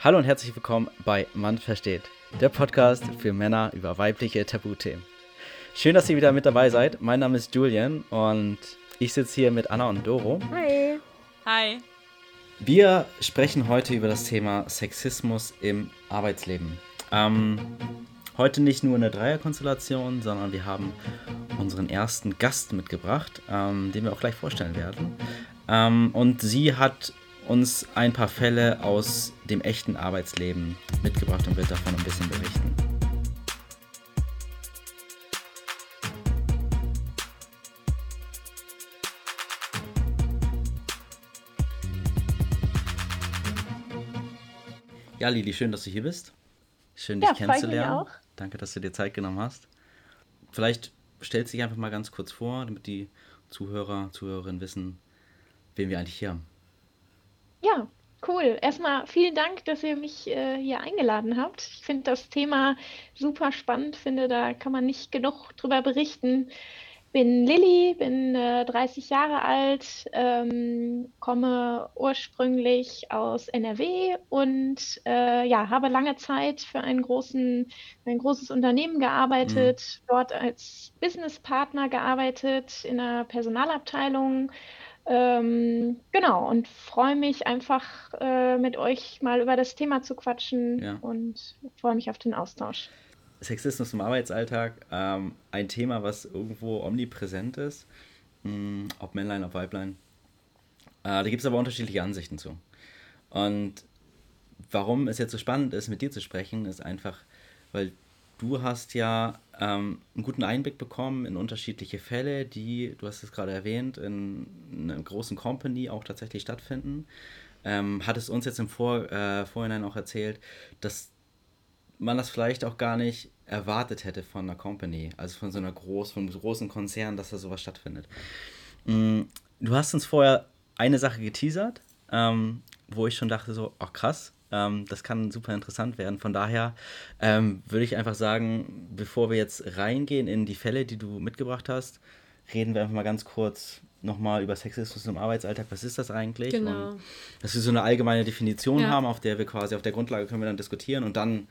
Hallo und herzlich willkommen bei Mann versteht, der Podcast für Männer über weibliche Tabuthemen. Schön, dass ihr wieder mit dabei seid. Mein Name ist Julian und ich sitze hier mit Anna und Doro. Hi. Hi. Wir sprechen heute über das Thema Sexismus im Arbeitsleben. Ähm, heute nicht nur eine Dreierkonstellation, sondern wir haben unseren ersten Gast mitgebracht, ähm, den wir auch gleich vorstellen werden. Ähm, und sie hat uns ein paar Fälle aus dem echten Arbeitsleben mitgebracht und wird davon ein bisschen berichten. Ja, Lili, schön, dass du hier bist. Schön, dich Ja, kennenzulernen. auch. Danke, dass du dir Zeit genommen hast. Vielleicht stellst du dich einfach mal ganz kurz vor, damit die Zuhörer, Zuhörerinnen wissen, wen wir eigentlich hier haben. Ja, cool. Erstmal vielen Dank, dass ihr mich äh, hier eingeladen habt. Ich finde das Thema super spannend, finde, da kann man nicht genug drüber berichten. Bin Lilly, bin äh, 30 Jahre alt, ähm, komme ursprünglich aus NRW und äh, ja, habe lange Zeit für großen, für ein großes Unternehmen gearbeitet, dort als Businesspartner gearbeitet in einer Personalabteilung. Ähm, genau, und freue mich einfach äh, mit euch mal über das Thema zu quatschen Ja. und freue mich auf den Austausch. Sexismus im Arbeitsalltag, ähm, ein Thema, was irgendwo omnipräsent ist, mh, ob Männlein, ob Weiblein. Äh, da gibt es aber unterschiedliche Ansichten zu. Und warum es jetzt so spannend ist, mit dir zu sprechen, ist einfach, weil du hast ja ähm, einen guten Einblick bekommen in unterschiedliche Fälle, die, du hast es gerade erwähnt, in einer großen Company auch tatsächlich stattfinden. Ähm, hattest uns jetzt im Vor äh, Vorhinein auch erzählt, dass man das vielleicht auch gar nicht erwartet hätte von einer Company, also von so einer groß, von einem großen Konzern, dass da sowas stattfindet. Mm, Du hast uns vorher eine Sache geteasert, ähm, wo ich schon dachte so, ach krass, ähm, das kann super interessant werden. Von daher ähm, würde ich einfach sagen, bevor wir jetzt reingehen in die Fälle, die du mitgebracht hast, reden wir einfach mal ganz kurz nochmal über Sexismus im Arbeitsalltag. Was ist das eigentlich? Genau. Und dass wir so eine allgemeine Definition Ja. haben, auf der wir quasi, auf der Grundlage können wir dann diskutieren und dann,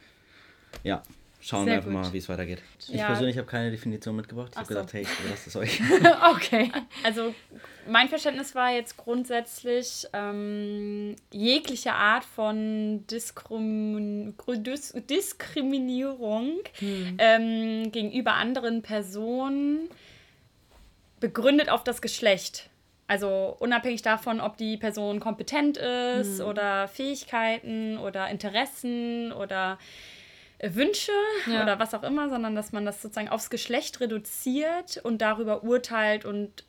ja, schauen wir Sehr einfach gut. mal, wie es weitergeht. Ich Ja. persönlich habe keine Definition mitgebracht. Ich habe so. gesagt, hey, ich überlasse es euch. Okay. Also mein Verständnis war jetzt grundsätzlich ähm, jegliche Art von Diskrimin Dis Diskriminierung ähm, gegenüber anderen Personen begründet auf das Geschlecht. Also unabhängig davon, ob die Person kompetent ist oder Fähigkeiten oder Interessen oder äh, Wünsche Ja. oder was auch immer, sondern dass man das sozusagen aufs Geschlecht reduziert und darüber urteilt und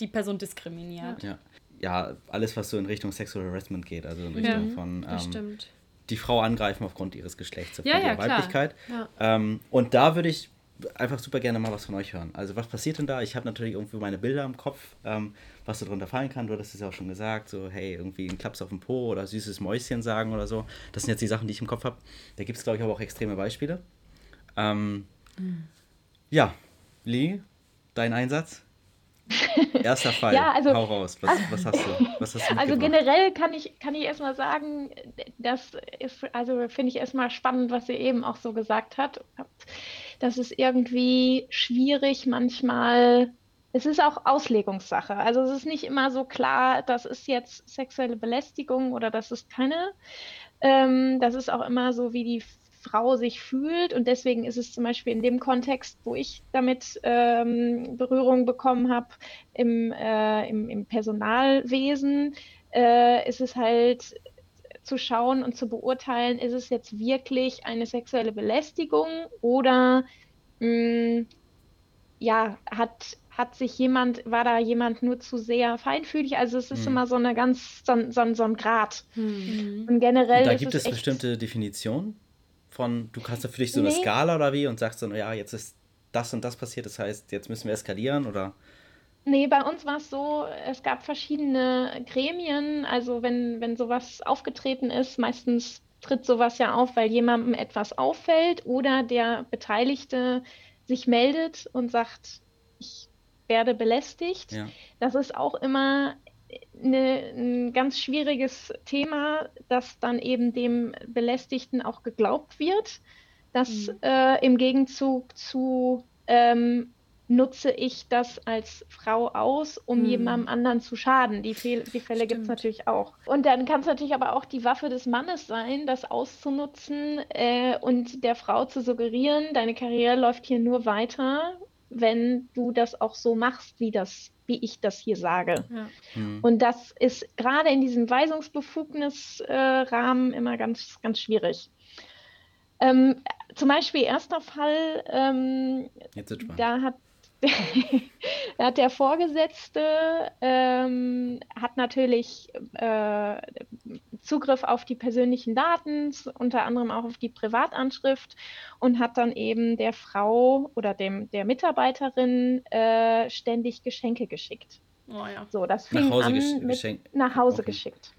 die Person diskriminiert. ja. ja, alles, was so in Richtung Sexual Harassment geht, also in Richtung von Das ähm, stimmt. die Frau angreifen aufgrund ihres Geschlechts, aufgrund Ja, ja, ihrer klar. Weiblichkeit. Ja. Ähm, und da würde ich einfach super gerne mal was von euch hören. Also was passiert denn da? Ich habe natürlich irgendwie meine Bilder im Kopf, ähm, was da drunter fallen kann. Du hattest es ja auch schon gesagt, so hey, irgendwie ein Klaps auf den Po oder süßes Mäuschen sagen oder so. Das sind jetzt die Sachen, die ich im Kopf habe. Da gibt es, glaube ich, aber auch extreme Beispiele. Ähm, Mhm. Ja, Lee, dein Einsatz? Erster Fall. Ja, also- Hau raus. Was, was hast du? Was hast du Also generell kann ich, kann ich erstmal sagen, das ist, also finde ich erstmal spannend, was ihr eben auch so gesagt hat, habt. Das ist irgendwie schwierig manchmal. Es ist auch Auslegungssache. Also es ist nicht immer so klar, das ist jetzt sexuelle Belästigung oder das ist keine. Ähm, das ist auch immer so, wie die Frau sich fühlt. Und deswegen ist es zum Beispiel in dem Kontext, wo ich damit ähm, Berührung bekommen habe, im, äh, im, im Personalwesen, äh, ist es halt zu schauen und zu beurteilen, ist es jetzt wirklich eine sexuelle Belästigung oder mh, ja, hat, hat sich jemand, war da jemand nur zu sehr feinfühlig? Also es ist Mhm. immer so eine ganz, so, ein- so, ein- so ein Grad. Hm. Und generell Da ist gibt es es echt, bestimmte Definitionen von, du hast da für dich so eine Nee. Skala oder wie und sagst dann, ja, jetzt ist das und das passiert, das heißt, jetzt müssen wir eskalieren oder? Nee, bei uns war es so, es gab verschiedene Gremien. Also wenn, wenn sowas aufgetreten ist, meistens tritt sowas ja auf, weil jemandem etwas auffällt oder der Beteiligte sich meldet und sagt, ich werde belästigt. Ja. Das ist auch immer eine, ein ganz schwieriges Thema, dass dann eben dem Belästigten auch geglaubt wird, dass mhm. äh, im Gegenzug zu ähm, nutze ich das als Frau aus, um hm. jemandem anderen zu schaden. Die, Fehl die Fälle gibt es natürlich auch. Und dann kann es natürlich aber auch die Waffe des Mannes sein, das auszunutzen äh, und der Frau zu suggerieren, deine Karriere läuft hier nur weiter, wenn du das auch so machst, wie das wie ich das hier sage. Ja. Mhm. Und das ist gerade in diesem Weisungsbefugnisrahmen äh, immer ganz, ganz schwierig. Ähm, zum Beispiel erster Fall, ähm, da hat hat der Vorgesetzte ähm, hat natürlich äh, Zugriff auf die persönlichen Daten, unter anderem auch auf die Privatanschrift und hat dann eben der Frau oder dem der Mitarbeiterin äh, ständig Geschenke geschickt. Oh ja. So, das fing nach Hause an mit, nach Hause okay. geschickt.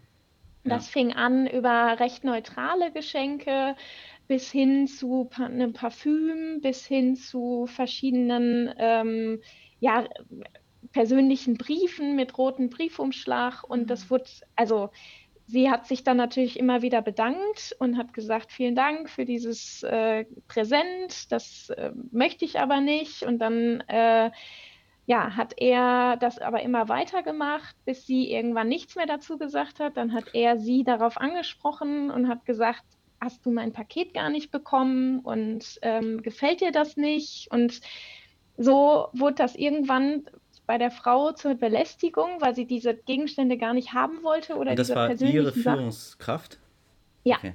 Das ja. fing an über recht neutrale Geschenke, bis hin zu einem Parfüm, bis hin zu verschiedenen ähm, ja, persönlichen Briefen mit rotem Briefumschlag. Und das mhm. wurde, also sie hat sich dann natürlich immer wieder bedankt und hat gesagt, vielen Dank für dieses äh, Präsent, das äh, möchte ich aber nicht. Und dann äh, ja, hat er das aber immer weitergemacht, bis sie irgendwann nichts mehr dazu gesagt hat. Dann hat er sie darauf angesprochen und hat gesagt, hast du mein Paket gar nicht bekommen und ähm, gefällt dir das nicht? Und so wurde das irgendwann bei der Frau zur Belästigung, weil sie diese Gegenstände gar nicht haben wollte oder und das war ihre Führungskraft? Ja, okay.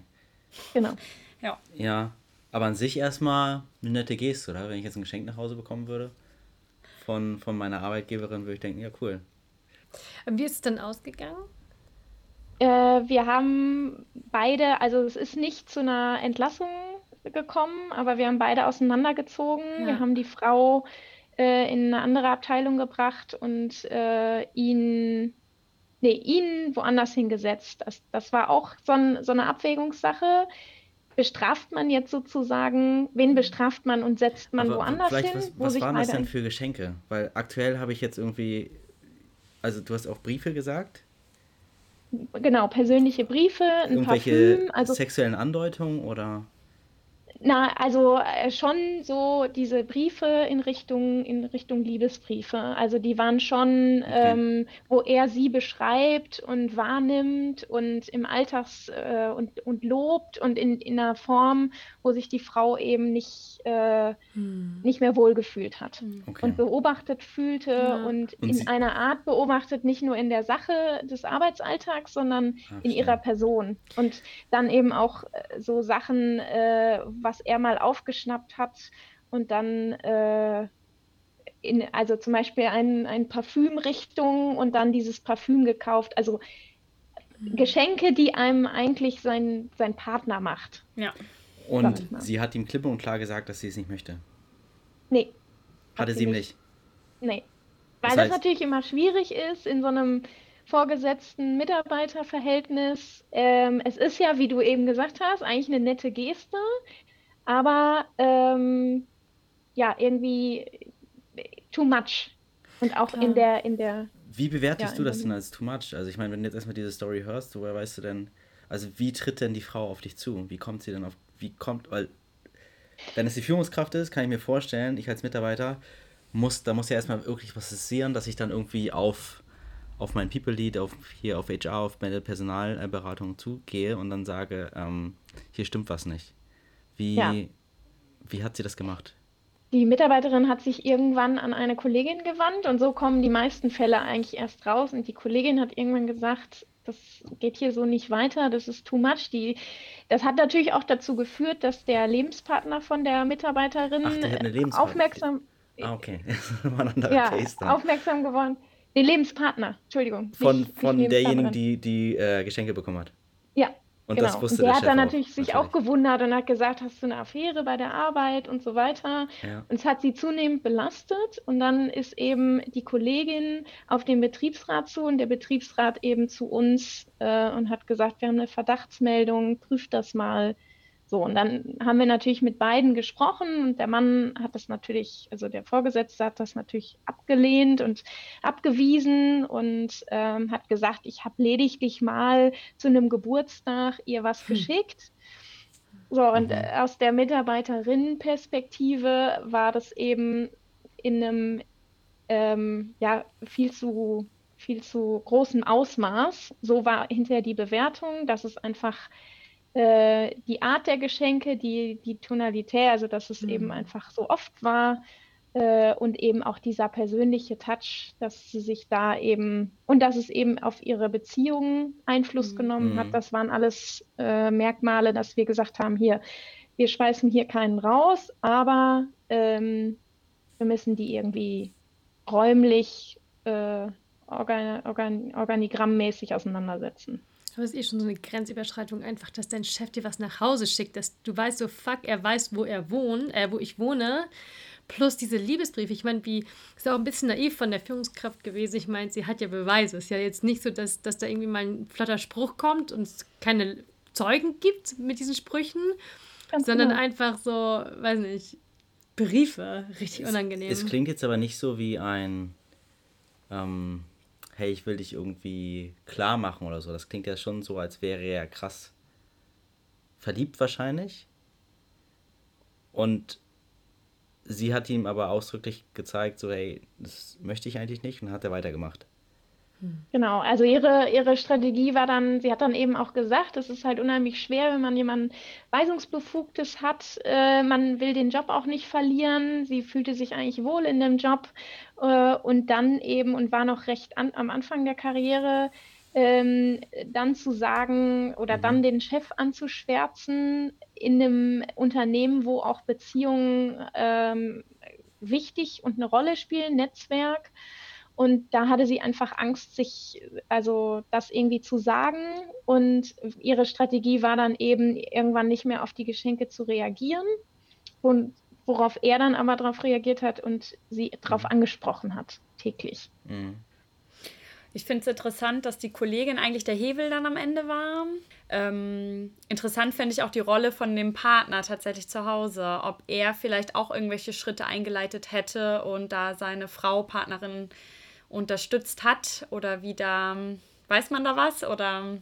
genau. Ja. ja, aber an sich erstmal eine nette Geste, oder? Wenn ich jetzt ein Geschenk nach Hause bekommen würde von, von meiner Arbeitgeberin, würde ich denken, ja cool. Wie ist es denn ausgegangen? Äh, wir haben beide, also es ist nicht zu einer Entlassung gekommen, aber wir haben beide auseinandergezogen. Ja. Wir haben die Frau äh, in eine andere Abteilung gebracht und äh, ihn, nee, ihn woanders hingesetzt. Das, das war auch so, ein, so eine Abwägungssache. Bestraft man jetzt sozusagen, wen bestraft man und setzt man aber woanders hin? Was, was waren das denn für Geschenke? Weil aktuell habe ich jetzt irgendwie, also du hast auch Briefe gesagt? Genau, persönliche Briefe, ein Irgendwelche Parfüm. Also, sexuellen Andeutungen oder? Na, also äh, schon so diese Briefe in Richtung, in Richtung Liebesbriefe. Also die waren schon, okay. ähm, wo er sie beschreibt und wahrnimmt und im Alltags äh, und, und lobt und in, in einer Form, wo sich die Frau eben nicht, äh, hm. nicht mehr wohlgefühlt hat hm. okay. und beobachtet fühlte ja. und, und, in einer Art beobachtet, nicht nur in der Sache des Arbeitsalltags, sondern Ach, in ihrer Person. Und dann eben auch äh, so Sachen, äh, was er mal aufgeschnappt hat und dann äh, in, also zum Beispiel ein, ein Parfümrichtung und dann dieses Parfüm gekauft. Also mhm. Geschenke, die einem eigentlich sein, sein Partner macht. Ja. Und sie hat ihm klipp und klar gesagt, dass sie es nicht möchte. Nee. Hatte sie ihm nicht. Nee. Weil das, heißt, das natürlich immer schwierig ist in so einem vorgesetzten Mitarbeiterverhältnis. Ähm, es ist ja, wie du eben gesagt hast, eigentlich eine nette Geste, aber ähm, ja, irgendwie too much. Und auch Klar. in der, in der. Wie bewertest ja, du das denn als too much? Also ich meine, wenn du jetzt erstmal diese Story hörst, woher weißt du denn, also wie tritt denn die Frau auf dich zu? Wie kommt sie denn auf, wie kommt, weil wenn es die Führungskraft ist, kann ich mir vorstellen, ich als Mitarbeiter muss, da muss ja erstmal wirklich was passieren, dass ich dann irgendwie auf, auf mein People Lead, auf hier auf HR, auf meine Personalberatung zugehe und dann sage, ähm, hier stimmt was nicht. Wie, ja. wie hat sie das gemacht? Die Mitarbeiterin hat sich irgendwann an eine Kollegin gewandt und so kommen die meisten Fälle eigentlich erst raus. Und die Kollegin hat irgendwann gesagt, das geht hier so nicht weiter, das ist too much. Die, das hat natürlich auch dazu geführt, dass der Lebenspartner von der Mitarbeiterin Ach, aufmerksam, ah, okay. ja, aufmerksam geworden. Den Lebenspartner, Entschuldigung. Von, nicht, von nicht derjenigen, die die äh, Geschenke bekommen hat. Und genau. das wusste und der, der hat dann natürlich auch, sich natürlich. auch gewundert und hat gesagt, hast du eine Affäre bei der Arbeit und so weiter. Ja. Und es hat sie zunehmend belastet. Und dann ist eben die Kollegin auf den Betriebsrat zu und der Betriebsrat eben zu uns äh, und hat gesagt, wir haben eine Verdachtsmeldung, prüft das mal. So, und dann haben wir natürlich mit beiden gesprochen und der Mann hat das natürlich, also der Vorgesetzte hat das natürlich abgelehnt und abgewiesen und ähm, hat gesagt, ich habe lediglich mal zu einem Geburtstag ihr was hm. geschickt. So, und mhm. aus der Mitarbeiterinnenperspektive war das eben in einem ähm, ja, viel zu viel zu großem Ausmaß. So war hinterher die Bewertung, dass es einfach äh, die Art der Geschenke, die, die Tonalität, also dass es mhm. eben einfach so oft war äh, und eben auch dieser persönliche Touch, dass sie sich da eben und dass es eben auf ihre Beziehungen Einfluss mhm. genommen hat, mhm. das waren alles äh, Merkmale, dass wir gesagt haben, hier, wir schmeißen hier keinen raus, aber ähm, wir müssen die irgendwie räumlich äh, organ, organ, organigrammmäßig auseinandersetzen. Ist eh schon so eine Grenzüberschreitung einfach, dass dein Chef dir was nach Hause schickt, dass du weißt, so fuck, er weiß, wo er wohnt, äh, wo ich wohne. Plus diese Liebesbriefe. Ich meine, wie ist auch ein bisschen naiv von der Führungskraft gewesen. Ich meine, sie hat ja Beweise. Es ist ja jetzt nicht so, dass, dass da irgendwie mal ein flotter Spruch kommt und es keine Zeugen gibt mit diesen Sprüchen, Ganz sondern genau. einfach so, weiß nicht, Briefe. Richtig es, unangenehm. Es klingt jetzt aber nicht so wie ein. Ähm, hey, ich will dich irgendwie klar machen oder so. Das klingt ja schon so, als wäre er krass verliebt wahrscheinlich. Und sie hat ihm aber ausdrücklich gezeigt, so, hey, das möchte ich eigentlich nicht und hat er weitergemacht. Genau, also ihre, ihre Strategie war dann, sie hat dann eben auch gesagt, es ist halt unheimlich schwer, wenn man jemanden Weisungsbefugtes hat. Äh, man will den Job auch nicht verlieren. Sie fühlte sich eigentlich wohl in dem Job äh, und dann eben und war noch recht an, am Anfang der Karriere, ähm, dann zu sagen oder mhm. dann den Chef anzuschwärzen in einem Unternehmen, wo auch Beziehungen ähm, wichtig und eine Rolle spielen, Netzwerk. Und da hatte sie einfach Angst, sich, also das irgendwie zu sagen. Und ihre Strategie war dann eben, irgendwann nicht mehr auf die Geschenke zu reagieren. Und worauf er dann aber darauf reagiert hat und sie darauf mhm. angesprochen hat, täglich. Mhm. Ich finde es interessant, dass die Kollegin eigentlich der Hebel dann am Ende war. Ähm, interessant fände ich auch die Rolle von dem Partner tatsächlich zu Hause, ob er vielleicht auch irgendwelche Schritte eingeleitet hätte und da seine Frau, Partnerin unterstützt hat oder wie da, weiß man da was oder?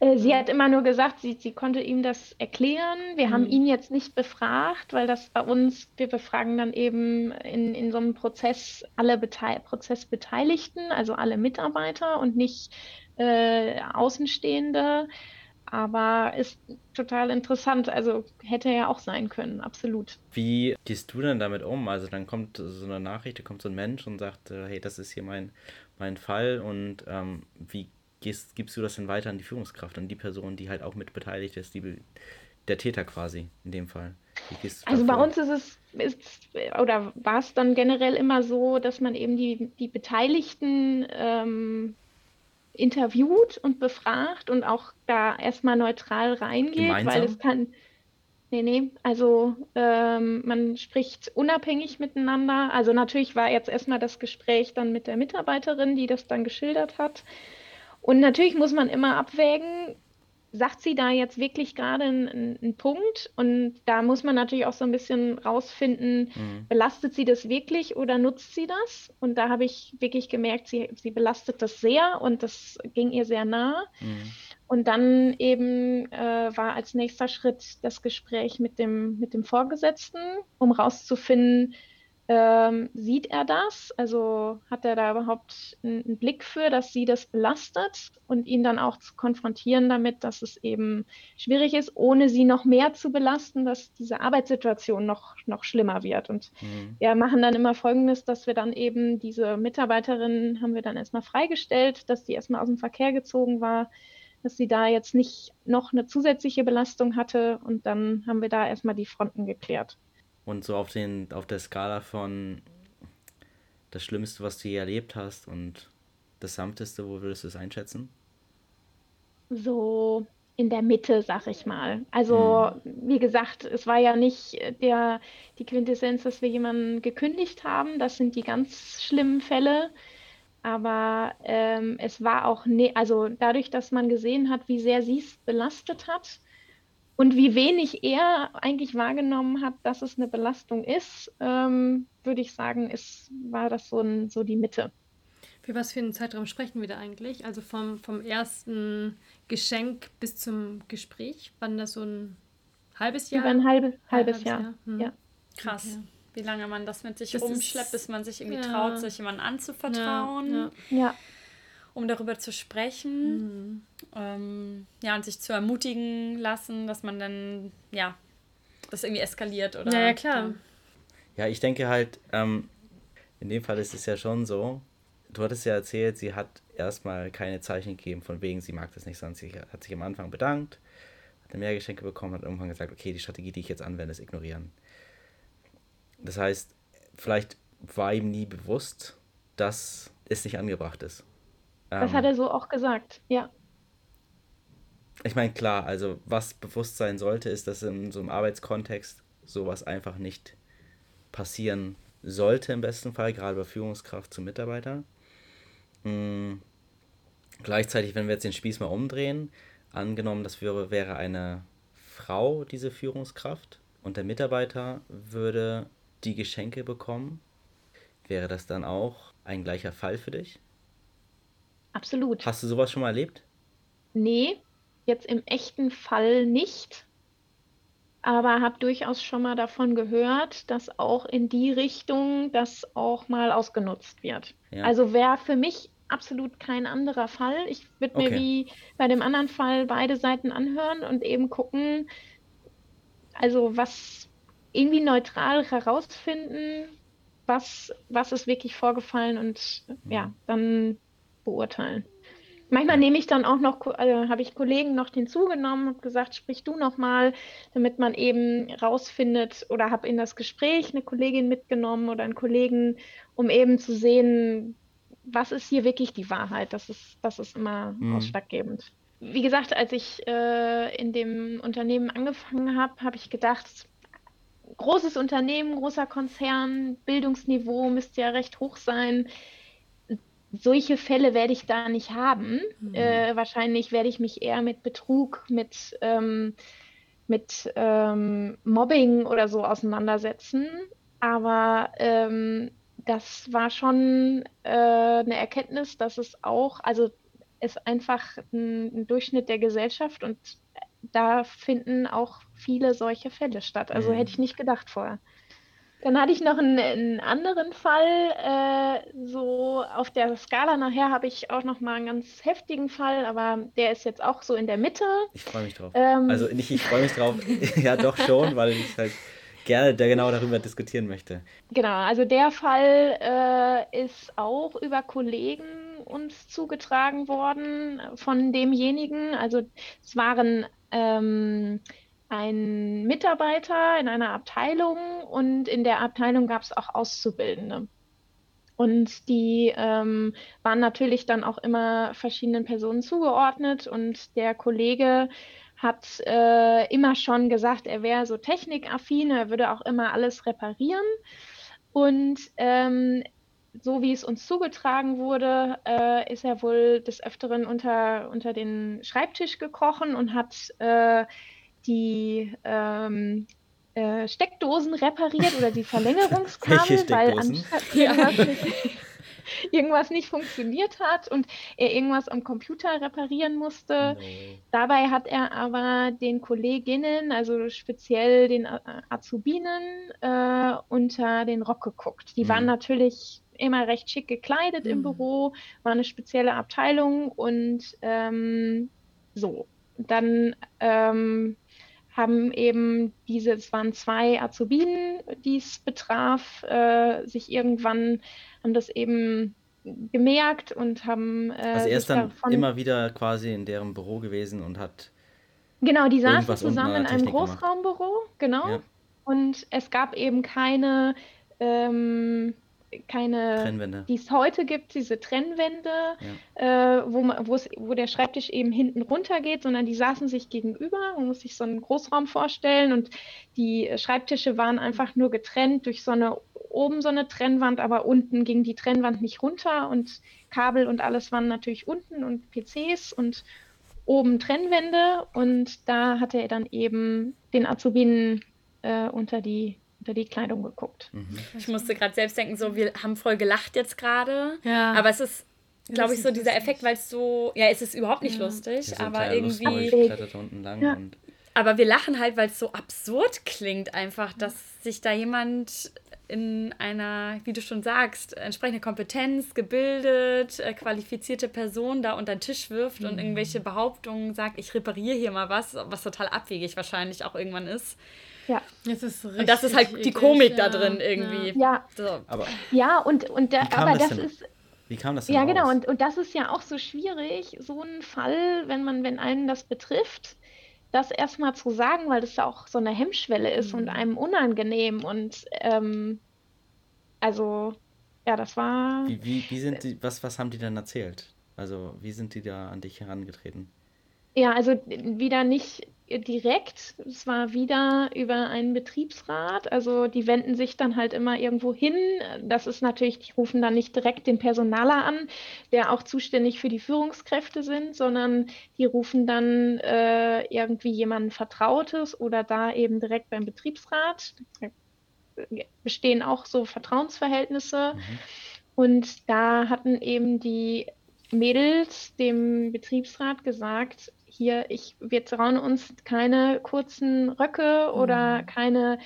Äh, sie hat immer nur gesagt, sie, sie konnte ihm das erklären. Wir mhm. haben ihn jetzt nicht befragt, weil das bei uns, wir befragen dann eben in, in so einem Prozess alle Bete Prozessbeteiligten, also alle Mitarbeiter und nicht äh, Außenstehende. Aber ist total interessant. Also hätte ja auch sein können, absolut. Wie gehst du denn damit um? Also dann kommt so eine Nachricht, da kommt so ein Mensch und sagt, äh, hey, das ist hier mein, mein Fall und ähm, wie gehst, gibst du das denn weiter an die Führungskraft, an die Person, die halt auch mit beteiligt ist, die, der Täter quasi in dem Fall? Also bei uns ist es, ist, oder war es dann generell immer so, dass man eben die, die Beteiligten ähm, interviewt und befragt und auch da erstmal neutral reingeht, Gemeinsam? weil es kann. Nee, nee, also ähm, man spricht unabhängig miteinander. Also natürlich war jetzt erstmal das Gespräch dann mit der Mitarbeiterin, die das dann geschildert hat. Und natürlich muss man immer abwägen, sagt sie da jetzt wirklich gerade einen, einen, Punkt? Und da muss man natürlich auch so ein bisschen rausfinden, mhm. belastet sie das wirklich oder nutzt sie das? Und da habe ich wirklich gemerkt, sie, sie belastet das sehr und das ging ihr sehr nah. Mhm. Und dann eben äh, war als nächster Schritt das Gespräch mit dem, mit dem Vorgesetzten, um rauszufinden, ähm, sieht er das? Also hat er da überhaupt einen, Blick für, dass sie das belastet und ihn dann auch zu konfrontieren damit, dass es eben schwierig ist, ohne sie noch mehr zu belasten, dass diese Arbeitssituation noch, noch schlimmer wird. Und mhm. wir machen dann immer Folgendes, dass wir dann eben diese Mitarbeiterin haben wir dann erstmal freigestellt, dass die erstmal aus dem Verkehr gezogen war dass sie da jetzt nicht noch eine zusätzliche Belastung hatte und dann haben wir da erstmal die Fronten geklärt. Und so auf, den, auf der Skala von das Schlimmste, was du je erlebt hast und das Sanfteste, wo würdest du es einschätzen? So in der Mitte, sag ich mal. Also, hm. wie gesagt, es war ja nicht der, die Quintessenz, dass wir jemanden gekündigt haben. Das sind die ganz schlimmen Fälle. Aber ähm, es war auch, ne also dadurch, dass man gesehen hat, wie sehr sie es belastet hat, Und wie wenig er eigentlich wahrgenommen hat, dass es eine Belastung ist, ähm, würde ich sagen, ist, war das so, ein, so die Mitte. Für was für einen Zeitraum sprechen wir da eigentlich? Also vom, vom ersten Geschenk bis zum Gespräch? Wann das so ein halbes Jahr? Über ein halbe, halbes, halbes Jahr. Jahr. Hm. Ja. Krass. Okay. Wie lange man das mit sich das rumschleppt, ist, bis man sich irgendwie ja. traut, sich jemandem anzuvertrauen. Ja. ja um darüber zu sprechen. Mhm. Ähm, ja, und sich zu ermutigen lassen, dass man dann, ja, das irgendwie eskaliert oder. Ja, ja klar. Ja, ich denke halt, ähm, in dem Fall ist es ja schon so, du hattest ja erzählt, sie hat erstmal keine Zeichen gegeben, von wegen, sie mag das nicht, sondern sie hat sich am Anfang bedankt, hat mehr Geschenke bekommen, hat irgendwann gesagt, okay, die Strategie, die ich jetzt anwende, ist ignorieren. Das heißt, vielleicht war ihm nie bewusst, dass es nicht angebracht ist. Das hat ähm. er so auch gesagt, ja. Ich meine, klar, also was bewusst sein sollte, ist, dass in so einem Arbeitskontext sowas einfach nicht passieren sollte, im besten Fall, gerade bei Führungskraft zum Mitarbeiter. Mhm. Gleichzeitig, wenn wir jetzt den Spieß mal umdrehen, angenommen, das wäre, wäre eine Frau, diese Führungskraft, und der Mitarbeiter würde die Geschenke bekommen, wäre das dann auch ein gleicher Fall für dich? Absolut. Hast du sowas schon mal erlebt? Nee, jetzt im echten Fall nicht. Aber habe durchaus schon mal davon gehört, dass auch in die Richtung das auch mal ausgenutzt wird. Ja. Also wäre für mich absolut kein anderer Fall. Ich würde mir okay. wie bei dem anderen Fall beide Seiten anhören und eben gucken, also was irgendwie neutral herausfinden, was, was ist wirklich vorgefallen und mhm. ja, dann beurteilen. Manchmal nehme ich dann auch noch, also habe ich Kollegen noch hinzugenommen und gesagt, sprich du noch mal, damit man eben rausfindet oder habe in das Gespräch eine Kollegin mitgenommen oder einen Kollegen, um eben zu sehen, was ist hier wirklich die Wahrheit. Das ist, das ist immer mhm. ausschlaggebend. Wie gesagt, als ich äh, in dem Unternehmen angefangen habe, habe ich gedacht, großes Unternehmen, großer Konzern, Bildungsniveau müsste ja recht hoch sein solche Fälle werde ich da nicht haben. Mhm. Äh, wahrscheinlich werde ich mich eher mit Betrug, mit, ähm, mit ähm, Mobbing oder so auseinandersetzen. Aber ähm, das war schon äh, eine Erkenntnis, dass es auch, also es einfach ein, ein, Durchschnitt der Gesellschaft und da finden auch viele solche Fälle statt. Also mhm. hätte ich nicht gedacht vorher. Dann hatte ich noch einen, einen anderen Fall, äh, so auf der Skala. Nachher habe ich auch noch mal einen ganz heftigen Fall, aber der ist jetzt auch so in der Mitte. Ich freue mich drauf. Ähm, also nicht, ich freue mich drauf, ja doch schon, weil ich halt gerne der genau darüber diskutieren möchte. Genau, also der Fall äh, ist auch über Kollegen uns zugetragen worden von demjenigen. Also es waren ähm, ein Mitarbeiter in einer Abteilung und in der Abteilung gab es auch Auszubildende. Und die ähm, waren natürlich dann auch immer verschiedenen Personen zugeordnet und der Kollege hat äh, immer schon gesagt, er wäre so technikaffin, er würde auch immer alles reparieren. Und ähm, so wie es uns zugetragen wurde, äh, ist er wohl des Öfteren unter, unter den Schreibtisch gekrochen und hat äh, die ähm, äh, Steckdosen repariert oder die Verlängerungskabel, weil anstatt irgendwas, nicht, irgendwas nicht funktioniert hat und er irgendwas am Computer reparieren musste. No. Dabei hat er aber den Kolleginnen, also speziell den Azubinen, äh, unter den Rock geguckt. Die mhm. waren natürlich immer recht schick gekleidet mhm. im Büro, war eine spezielle Abteilung und ähm, so. Dann ähm, haben eben diese, es waren zwei Azubinen, die es betraf, äh, sich irgendwann, haben das eben gemerkt und haben. Äh, also er ist dann immer wieder quasi in deren Büro gewesen und hat. Genau, die saßen zusammen in einem Großraumbüro, genau. Ja. Und es gab eben keine ähm, keine, Trennwände. die es heute gibt, diese Trennwände, ja. äh, wo, man, wo der Schreibtisch eben hinten runter geht, sondern die saßen sich gegenüber. Man muss sich so einen Großraum vorstellen und die Schreibtische waren einfach nur getrennt durch so eine, oben so eine Trennwand, aber unten ging die Trennwand nicht runter und Kabel und alles waren natürlich unten und PCs und oben Trennwände und da hatte er dann eben den Azubinen äh, unter die unter die Kleidung geguckt. Mhm. Ich musste gerade selbst denken, so wir haben voll gelacht jetzt gerade, ja. aber es ist glaube ich, so dieser Effekt, weil es so, ja, es ist überhaupt nicht ja. lustig, aber irgendwie. Ja. Aber wir lachen halt, weil es so absurd klingt, einfach, dass sich da jemand in einer, wie du schon sagst, entsprechende Kompetenz, gebildet, äh, qualifizierte Person da unter den Tisch wirft mhm. und irgendwelche Behauptungen sagt, ich repariere hier mal was, was total abwegig wahrscheinlich auch irgendwann ist. Ja. Das ist richtig und das ist halt die Komik ja. da drin irgendwie. Ja. So. Aber ja, und, und da, aber das, das ist wie kam das denn Ja, genau. Und, und das ist ja auch so schwierig, so ein Fall, wenn man, wenn einen das betrifft, das erstmal zu sagen, weil das ja auch so eine Hemmschwelle ist mhm. und einem unangenehm. Und ähm, also, ja, das war. Wie, wie, wie sind die, was, was haben die denn erzählt? Also, wie sind die da an dich herangetreten? Ja, also wieder nicht direkt. Es war wieder über einen Betriebsrat. Also die wenden sich dann halt immer irgendwo hin. Das ist natürlich, die rufen dann nicht direkt den Personaler an, der auch zuständig für die Führungskräfte sind, sondern die rufen dann äh, irgendwie jemanden Vertrautes oder da eben direkt beim Betriebsrat. Bestehen auch so Vertrauensverhältnisse. Mhm. Und da hatten eben die Mädels dem Betriebsrat gesagt, hier, ich, wir trauen uns keine kurzen Röcke oder mhm. keine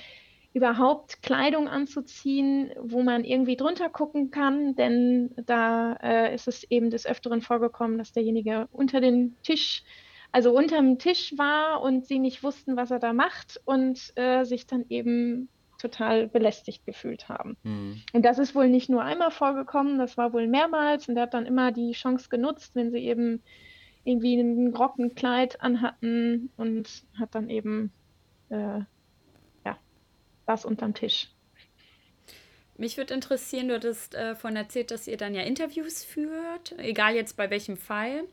überhaupt Kleidung anzuziehen, wo man irgendwie drunter gucken kann, denn da äh, ist es eben des Öfteren vorgekommen, dass derjenige unter den Tisch, also unter dem Tisch war und sie nicht wussten, was er da macht und äh, sich dann eben total belästigt gefühlt haben. Mhm. Und das ist wohl nicht nur einmal vorgekommen, das war wohl mehrmals und er hat dann immer die Chance genutzt, wenn sie eben irgendwie ein Rockenkleid anhatten und hat dann eben äh, ja, das unterm Tisch. Mich würde interessieren, du hattest äh, vorhin erzählt, dass ihr dann ja Interviews führt, egal jetzt bei welchem Fall.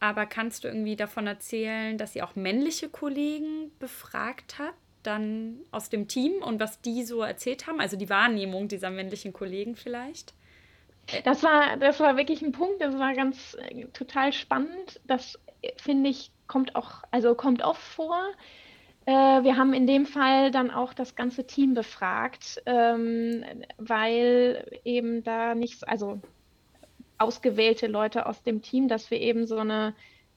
Aber kannst du irgendwie davon erzählen, dass ihr auch männliche Kollegen befragt habt, dann aus dem Team und was die so erzählt haben? Also die Wahrnehmung dieser männlichen Kollegen vielleicht? Das war, das war wirklich ein Punkt, das war ganz äh, total spannend. Das äh, finde ich, kommt auch, also kommt oft vor. Äh, wir haben in dem Fall dann auch das ganze Team befragt, ähm, weil eben da nicht, also ausgewählte Leute aus dem Team, dass wir eben so eine,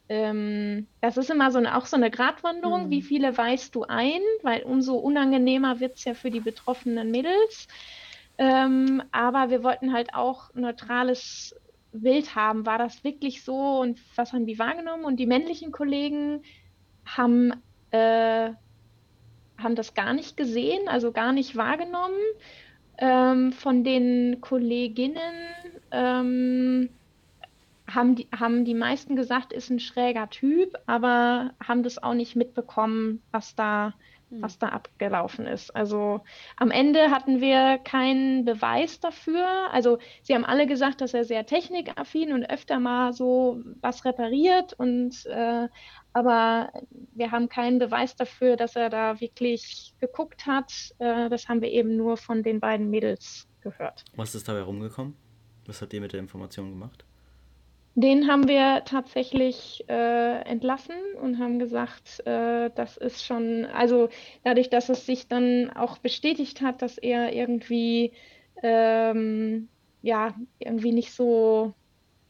ähm, das ist immer so eine, auch so eine Gratwanderung, mhm. wie viele weißt du ein, weil umso unangenehmer wird es ja für die betroffenen Mädels. Ähm, aber wir wollten halt auch neutrales Bild haben. War das wirklich so und was haben die wahrgenommen? Und die männlichen Kollegen haben, äh, haben das gar nicht gesehen, also gar nicht wahrgenommen. Ähm, von den Kolleginnen ähm, haben, die, haben die meisten gesagt, ist ein schräger Typ, aber haben das auch nicht mitbekommen, was da hm. Was da abgelaufen ist. Also am Ende hatten wir keinen Beweis dafür. Also sie haben alle gesagt, dass er sehr technikaffin und öfter mal so was repariert und äh, aber wir haben keinen Beweis dafür, dass er da wirklich geguckt hat. Äh, das haben wir eben nur von den beiden Mädels gehört. Was ist dabei rumgekommen? Was habt ihr mit der Information gemacht? Den haben wir tatsächlich äh, entlassen und haben gesagt, äh, das ist schon, also dadurch, dass es sich dann auch bestätigt hat, dass er irgendwie, ähm, ja, irgendwie nicht so,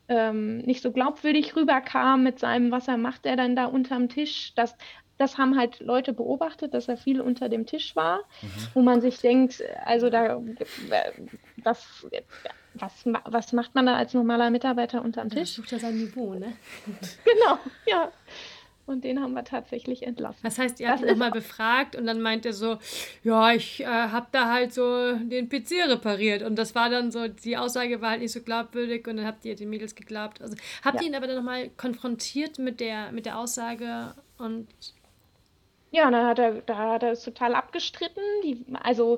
ähm, nicht so glaubwürdig rüberkam mit seinem, was er macht, er dann da unterm Tisch, das, das haben halt Leute beobachtet, dass er viel unter dem Tisch war, mhm. wo man sich denkt, also da, das, was, was macht man da als normaler Mitarbeiter unterm Tisch? Sucht er sein Niveau, ne? genau, ja. Und den haben wir tatsächlich entlassen. Das heißt, ihr habt ihn nochmal befragt und dann meint er so, ja, ich äh, habe da halt so den PC repariert. Und das war dann so, die Aussage war halt nicht so glaubwürdig und dann habt ihr den Mädels geglaubt. Also habt ja. ihr ihn aber dann nochmal konfrontiert mit der, mit der Aussage und... Ja, da hat er, da hat er es total abgestritten. Die, also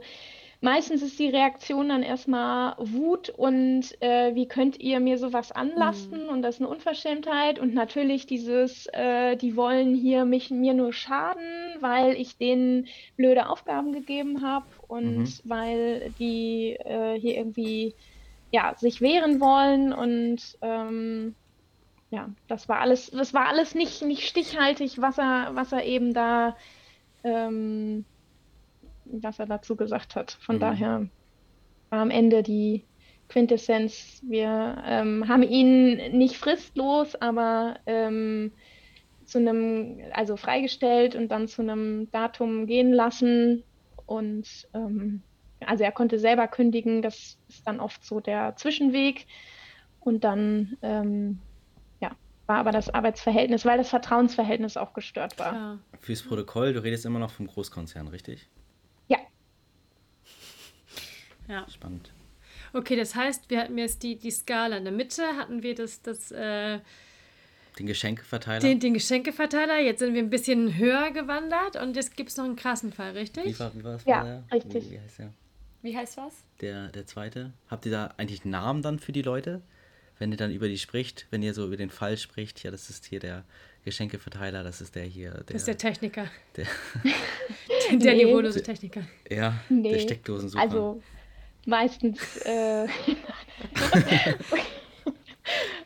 meistens ist die Reaktion dann erstmal Wut und äh, wie könnt ihr mir sowas anlasten mhm. und das ist eine Unverschämtheit und natürlich dieses, äh, die wollen hier mich mir nur schaden, weil ich denen blöde Aufgaben gegeben habe und mhm. weil die äh, hier irgendwie ja sich wehren wollen und ähm, ja, das war alles, das war alles nicht, nicht stichhaltig, was er, was er eben da, ähm, was er dazu gesagt hat. Von mhm. daher war am Ende die Quintessenz, wir ähm, haben ihn nicht fristlos, aber ähm, zu einem, also freigestellt und dann zu einem Datum gehen lassen. Und ähm, also er konnte selber kündigen, das ist dann oft so der Zwischenweg. Und dann ähm, war aber das Arbeitsverhältnis, weil das Vertrauensverhältnis auch gestört war. Ja. Fürs Protokoll, du redest immer noch vom Großkonzern, richtig? Ja. Ja. Spannend. Okay, das heißt, wir hatten jetzt die, die Skala in der Mitte, hatten wir das, das äh, den Geschenkeverteiler? Den, den Geschenkeverteiler. Jetzt sind wir ein bisschen höher gewandert und jetzt gibt es noch einen krassen Fall, richtig? Wie war, wie war das? Ja, der? richtig. Wie, wie, heißt der? Wie heißt was? Der, der zweite. Habt ihr da eigentlich einen Namen dann für die Leute? Wenn ihr dann über die spricht, wenn ihr so über den Fall spricht, ja, das ist hier der Geschenkeverteiler, das ist der hier. Der, das ist der Techniker. Der, der nee. niveaulose Techniker. Ja, nee. der Steckdosensucher. Also meistens. Äh,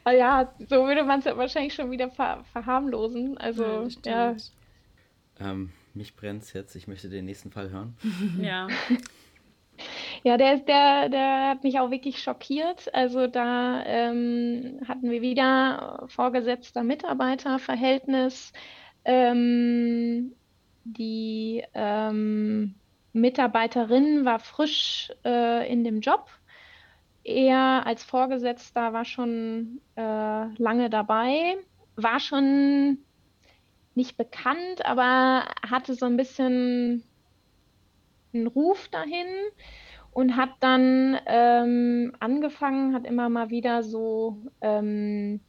ja, so würde man es ja wahrscheinlich schon wieder ver verharmlosen. Also, ja. ja. Ähm, mich brennt jetzt. Ich möchte den nächsten Fall hören. ja. Ja, der, der, der hat mich auch wirklich schockiert. Also da ähm, hatten wir wieder vorgesetzter Mitarbeiterverhältnis. Ähm, die ähm, Mitarbeiterin war frisch äh, in dem Job er als Vorgesetzter war schon äh, lange dabei, war schon nicht bekannt, aber hatte so ein bisschen einen Ruf dahin und hat dann ähm, angefangen, hat immer mal wieder so ähm,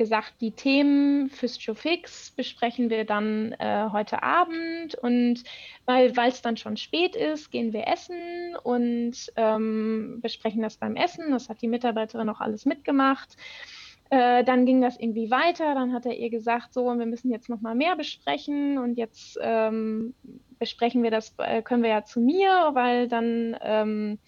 gesagt, die Themen fürs Showfix besprechen wir dann äh, heute Abend und weil es dann schon spät ist, gehen wir essen und ähm, besprechen das beim Essen. Das hat die Mitarbeiterin auch alles mitgemacht. Äh, dann ging das irgendwie weiter. Dann hat er ihr gesagt, so, wir müssen jetzt noch mal mehr besprechen und jetzt ähm, besprechen wir das, äh, können wir ja zu mir, weil dann, ähm,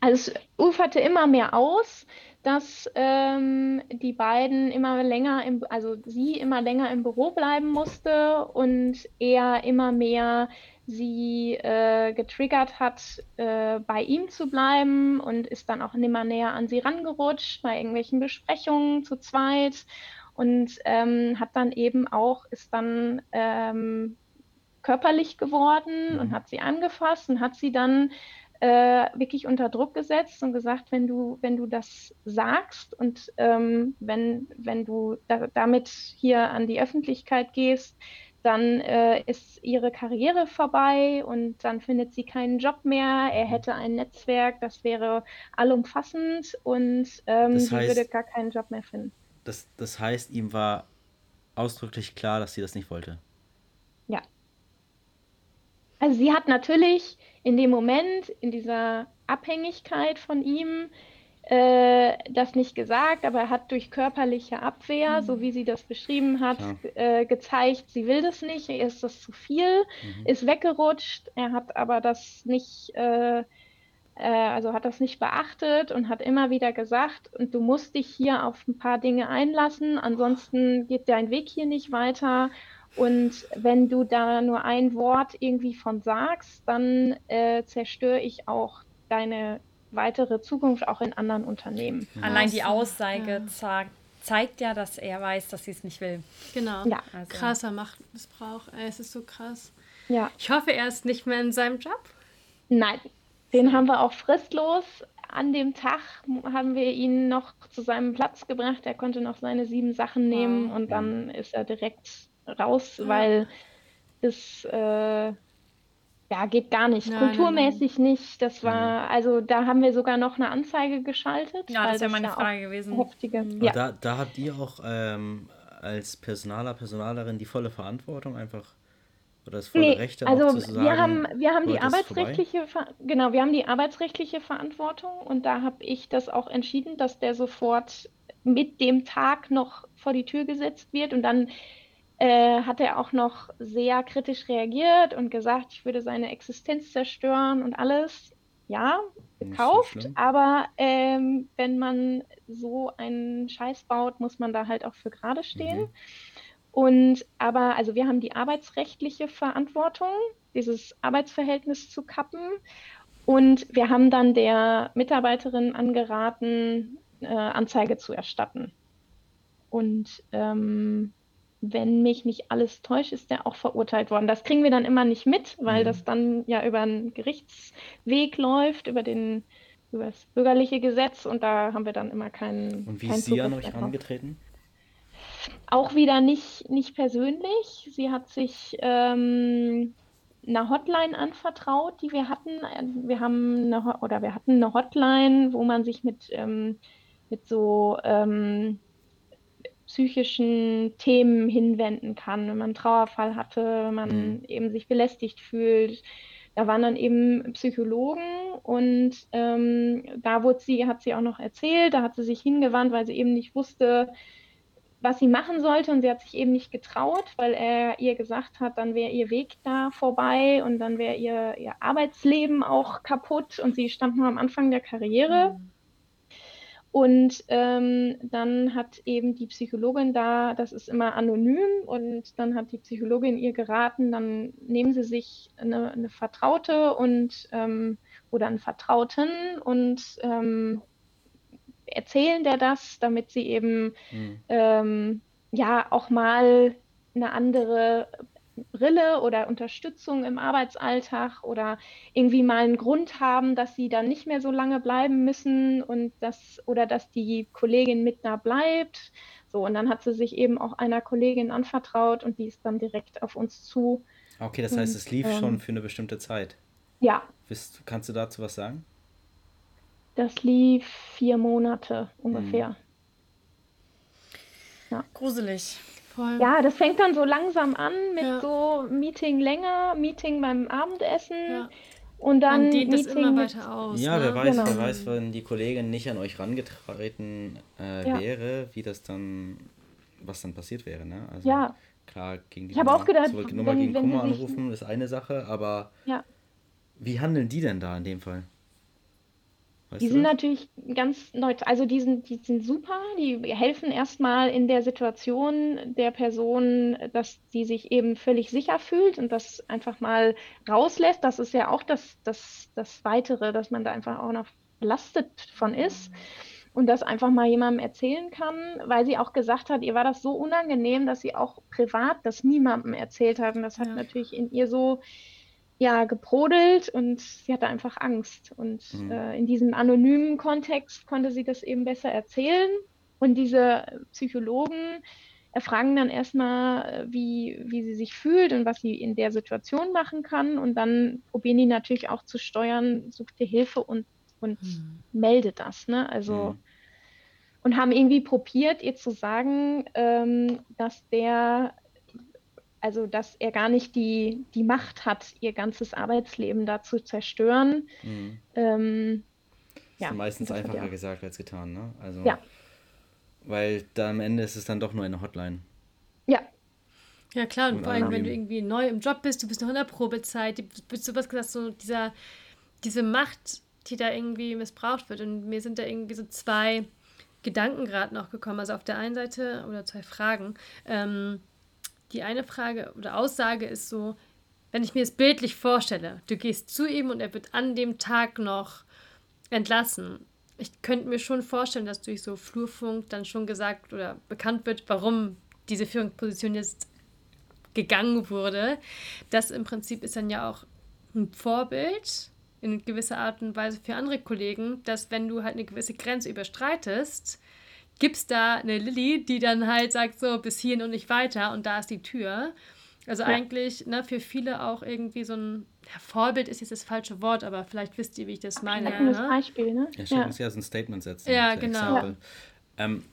also es uferte immer mehr aus dass ähm, die beiden immer länger, im, also sie immer länger im Büro bleiben musste und er immer mehr sie äh, getriggert hat, äh, bei ihm zu bleiben und ist dann auch nimmer näher an sie rangerutscht bei irgendwelchen Besprechungen zu zweit und ähm, hat dann eben auch, ist dann ähm, körperlich geworden und mhm. hat sie angefasst und hat sie dann äh, wirklich unter Druck gesetzt und gesagt, wenn du, wenn du das sagst und ähm, wenn, wenn du da, damit hier an die Öffentlichkeit gehst, dann äh, ist ihre Karriere vorbei und dann findet sie keinen Job mehr. Er hätte ein Netzwerk, das wäre allumfassend und ähm, das heißt, sie würde gar keinen Job mehr finden. Das, das heißt, ihm war ausdrücklich klar, dass sie das nicht wollte. Ja. Also sie hat natürlich in dem Moment, in dieser Abhängigkeit von ihm, äh, das nicht gesagt, aber er hat durch körperliche Abwehr, mhm. so wie sie das beschrieben hat, äh, gezeigt, sie will das nicht, ihr ist das zu viel, mhm. ist weggerutscht, er hat aber das nicht, äh, äh, also hat das nicht beachtet und hat immer wieder gesagt, und du musst dich hier auf ein paar Dinge einlassen, ansonsten geht dein Weg hier nicht weiter und wenn du da nur ein Wort irgendwie von sagst, dann äh, zerstöre ich auch deine weitere Zukunft auch in anderen Unternehmen. Allein die Aussage ja. zeigt ja, dass er weiß, dass sie es nicht will. Genau. Ja. Also. Krasser Machtmissbrauch. Es ist so krass. Ja. Ich hoffe, er ist nicht mehr in seinem Job. Nein, den haben wir auch fristlos. An dem Tag haben wir ihn noch zu seinem Platz gebracht. Er konnte noch seine sieben Sachen nehmen wow. und dann ist er direkt raus, ja. weil es äh, ja geht gar nicht. Nein, Kulturmäßig nein, nein. nicht. Das war, also da haben wir sogar noch eine Anzeige geschaltet. Ja, das wäre meine ja Frage gewesen. Heftige, mhm. ja. da, da habt ihr auch ähm, als Personaler, Personalerin die volle Verantwortung einfach oder das volle nee, Recht also sagen, wir haben wir haben die arbeitsrechtliche genau wir haben die arbeitsrechtliche Verantwortung und da habe ich das auch entschieden dass der sofort mit dem Tag noch vor die Tür gesetzt wird und dann äh, hat er auch noch sehr kritisch reagiert und gesagt, ich würde seine Existenz zerstören und alles. Ja, gekauft, so aber ähm, wenn man so einen Scheiß baut, muss man da halt auch für gerade stehen. Mhm. Und aber, also wir haben die arbeitsrechtliche Verantwortung, dieses Arbeitsverhältnis zu kappen. Und wir haben dann der Mitarbeiterin angeraten, äh, Anzeige zu erstatten. Und ähm, wenn mich nicht alles täuscht, ist der auch verurteilt worden. Das kriegen wir dann immer nicht mit, weil mhm. das dann ja über einen Gerichtsweg läuft, über den über das bürgerliche Gesetz und da haben wir dann immer keinen. Und wie keinen ist sie an euch herangetreten? Auch wieder nicht, nicht persönlich. Sie hat sich ähm, einer Hotline anvertraut, die wir hatten. Wir haben eine, oder wir hatten eine Hotline, wo man sich mit, ähm, mit so ähm, psychischen Themen hinwenden kann, wenn man einen Trauerfall hatte, wenn man mhm. eben sich belästigt fühlt. Da waren dann eben Psychologen und ähm, da wurde sie, hat sie auch noch erzählt, da hat sie sich hingewandt, weil sie eben nicht wusste, was sie machen sollte und sie hat sich eben nicht getraut, weil er ihr gesagt hat, dann wäre ihr Weg da vorbei und dann wäre ihr, ihr Arbeitsleben auch kaputt und sie stand nur am Anfang der Karriere. Mhm. Und ähm, dann hat eben die Psychologin da, das ist immer anonym, und dann hat die Psychologin ihr geraten, dann nehmen Sie sich eine, eine Vertraute und ähm, oder einen Vertrauten und ähm, erzählen der das, damit sie eben mhm. ähm, ja auch mal eine andere Brille oder Unterstützung im Arbeitsalltag oder irgendwie mal einen Grund haben, dass sie dann nicht mehr so lange bleiben müssen und das oder dass die Kollegin mit da bleibt. So, und dann hat sie sich eben auch einer Kollegin anvertraut und die ist dann direkt auf uns zu. Okay, das heißt, es lief ähm, schon für eine bestimmte Zeit. Ja. Bist, kannst du dazu was sagen? Das lief vier Monate ungefähr. Hm. Ja. Gruselig. Voll. Ja, das fängt dann so langsam an mit ja. so Meeting länger, Meeting beim Abendessen. Ja. Und dann Man dehnt Meeting immer weiter aus. Ja, ne? wer weiß, genau. wer weiß, wenn die Kollegin nicht an euch rangetreten äh, ja. wäre, wie das dann, was dann passiert wäre, ne? Also ja. klar, gegen die ich Nummer, auch gedacht, Nummer wenn, gegen wenn Kummer anrufen ist eine Sache, aber ja. wie handeln die denn da in dem Fall? Weißt die sind das? natürlich ganz neutral, also die sind, die sind super, die helfen erstmal in der Situation der Person, dass sie sich eben völlig sicher fühlt und das einfach mal rauslässt. Das ist ja auch das, das, das Weitere, dass man da einfach auch noch belastet von ist und das einfach mal jemandem erzählen kann, weil sie auch gesagt hat, ihr war das so unangenehm, dass sie auch privat das niemandem erzählt hat. Und das hat ja. natürlich in ihr so ja, gebrodelt und sie hatte einfach Angst. Und mhm. äh, in diesem anonymen Kontext konnte sie das eben besser erzählen. Und diese Psychologen erfragen dann erstmal, äh, wie, wie sie sich fühlt und was sie in der Situation machen kann. Und dann probieren die natürlich auch zu steuern, sucht ihr Hilfe und, und mhm. meldet das. Ne? Also, mhm. und haben irgendwie probiert, ihr zu sagen, ähm, dass der also dass er gar nicht die, die Macht hat, ihr ganzes Arbeitsleben da zu zerstören. Mhm. Ähm, das ist meistens einfacher ja. gesagt als getan, ne? Also, ja. Weil da am Ende ist es dann doch nur eine Hotline. Ja. Ja, klar, und, und vor allem, wenn du irgendwie neu im Job bist, du bist noch in der Probezeit, du bist so was gesagt, so dieser, diese Macht, die da irgendwie missbraucht wird. Und mir sind da irgendwie so zwei Gedanken gerade noch gekommen. Also auf der einen Seite, oder zwei Fragen, ähm, die eine Frage oder Aussage ist so, wenn ich mir es bildlich vorstelle, du gehst zu ihm und er wird an dem Tag noch entlassen. Ich könnte mir schon vorstellen, dass durch so Flurfunk dann schon gesagt oder bekannt wird, warum diese Führungsposition jetzt gegangen wurde. Das im Prinzip ist dann ja auch ein Vorbild in gewisser Art und Weise für andere Kollegen, dass wenn du halt eine gewisse Grenze überstreitest, gibt es da eine Lilly, die dann halt sagt, so bis hierhin und nicht weiter und da ist die Tür. Also ja. eigentlich ne, für viele auch irgendwie so ein ja, Vorbild ist jetzt das falsche Wort, aber vielleicht wisst ihr, wie ich das meine. Ein ne? Beispiel, ne? Ja, ja. muss ja so ein Statement setzen. Ja, genau. Ja. Ähm,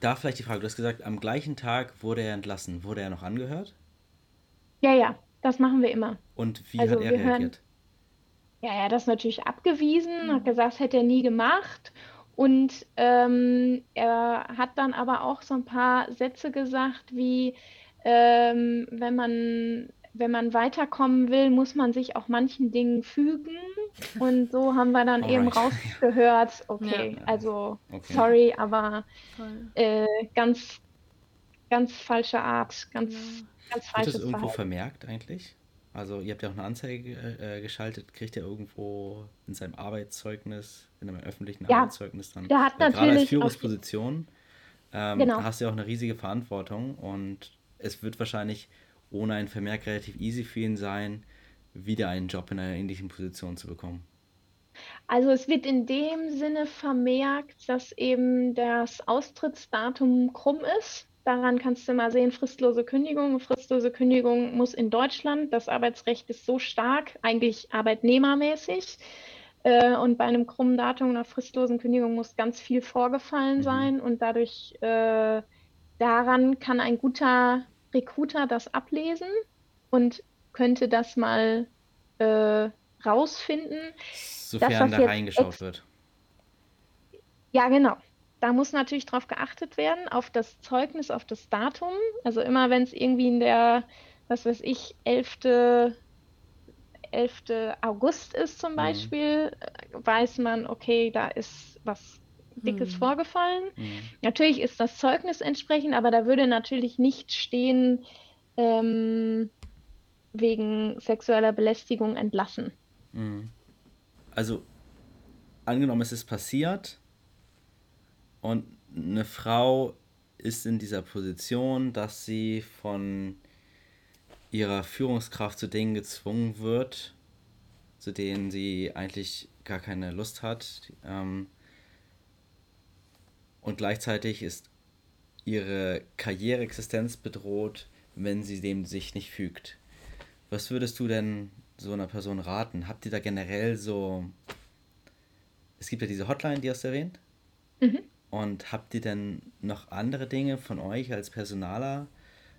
da vielleicht die Frage, du hast gesagt, am gleichen Tag wurde er entlassen. Wurde er noch angehört? Ja, ja, das machen wir immer. Und wie also hat er reagiert? Hören, ja, er hat das natürlich abgewiesen, hat gesagt, hätte er nie gemacht. Und ähm, er hat dann aber auch so ein paar Sätze gesagt, wie ähm, wenn man wenn man weiterkommen will, muss man sich auch manchen Dingen fügen. Und so haben wir dann Alright. eben rausgehört, okay, ja. also okay. sorry, aber äh, ganz, ganz falsche Art, ganz, ja. ganz falsches Wird das irgendwo Verhalten. vermerkt eigentlich? Also ihr habt ja auch eine Anzeige äh, geschaltet, kriegt ihr irgendwo in seinem Arbeitszeugnis, in einem öffentlichen ja, Arbeitszeugnis dann, der hat natürlich gerade als Führungsposition, ähm, genau. hast du ja auch eine riesige Verantwortung und es wird wahrscheinlich ohne ein Vermerk relativ easy für ihn sein, wieder einen Job in einer ähnlichen Position zu bekommen. Also es wird in dem Sinne vermerkt, dass eben das Austrittsdatum krumm ist. Daran kannst du mal sehen, fristlose Kündigung. Fristlose Kündigung muss in Deutschland, das Arbeitsrecht ist so stark, eigentlich arbeitnehmermäßig. Äh, und bei einem krummen Datum einer fristlosen Kündigung muss ganz viel vorgefallen mhm. sein. Und dadurch, äh, daran kann ein guter Recruiter das ablesen und könnte das mal äh, rausfinden. Sofern da reingeschaut wird. Ja, genau da muss natürlich darauf geachtet werden, auf das Zeugnis, auf das Datum. Also immer wenn es irgendwie in der, was weiß ich, 11. 11. August ist zum mhm. Beispiel, mhm. weiß man, okay, da ist was Dickes mhm. vorgefallen. Mhm. Natürlich ist das Zeugnis entsprechend, aber da würde natürlich nicht stehen, ähm, wegen sexueller Belästigung entlassen. Mhm. Also, angenommen, es ist passiert, und eine Frau ist in dieser Position, dass sie von ihrer Führungskraft zu Dingen gezwungen wird, zu denen sie eigentlich gar keine Lust hat. Ähm, und gleichzeitig ist ihre Karriereexistenz bedroht, wenn sie dem sich nicht fügt. Was würdest du denn so einer Person raten? Habt ihr da generell so. Es gibt ja diese Hotline, die hast du erwähnt. Mhm. Und habt ihr denn noch andere Dinge von euch als Personaler,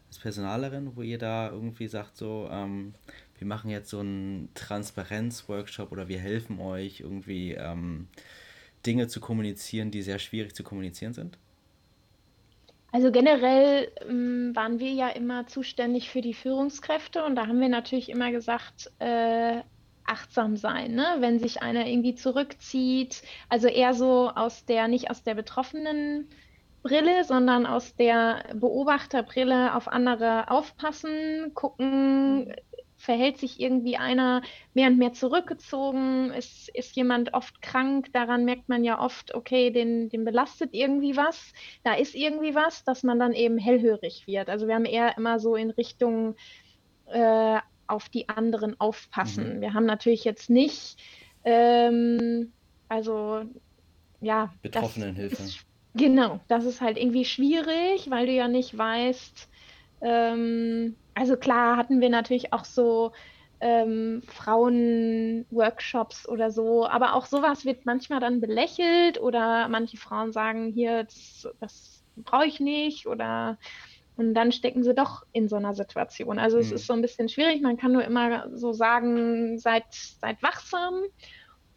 als Personalerin, wo ihr da irgendwie sagt, so, ähm, wir machen jetzt so einen Transparenz-Workshop oder wir helfen euch irgendwie ähm, Dinge zu kommunizieren, die sehr schwierig zu kommunizieren sind? Also generell ähm, waren wir ja immer zuständig für die Führungskräfte und da haben wir natürlich immer gesagt, äh, achtsam sein, ne? wenn sich einer irgendwie zurückzieht. Also eher so aus der, nicht aus der betroffenen Brille, sondern aus der Beobachterbrille auf andere aufpassen, gucken, verhält sich irgendwie einer mehr und mehr zurückgezogen, ist, ist jemand oft krank, daran merkt man ja oft, okay, den, den belastet irgendwie was, da ist irgendwie was, dass man dann eben hellhörig wird. Also wir haben eher immer so in Richtung äh, auf die anderen aufpassen. Mhm. Wir haben natürlich jetzt nicht, ähm, also ja. Betroffenenhilfe. Genau, das ist halt irgendwie schwierig, weil du ja nicht weißt, ähm, also klar hatten wir natürlich auch so ähm, Frauen-Workshops oder so, aber auch sowas wird manchmal dann belächelt oder manche Frauen sagen, hier, das, das brauche ich nicht oder und dann stecken sie doch in so einer Situation. Also es mhm. ist so ein bisschen schwierig. Man kann nur immer so sagen, seid, seid wachsam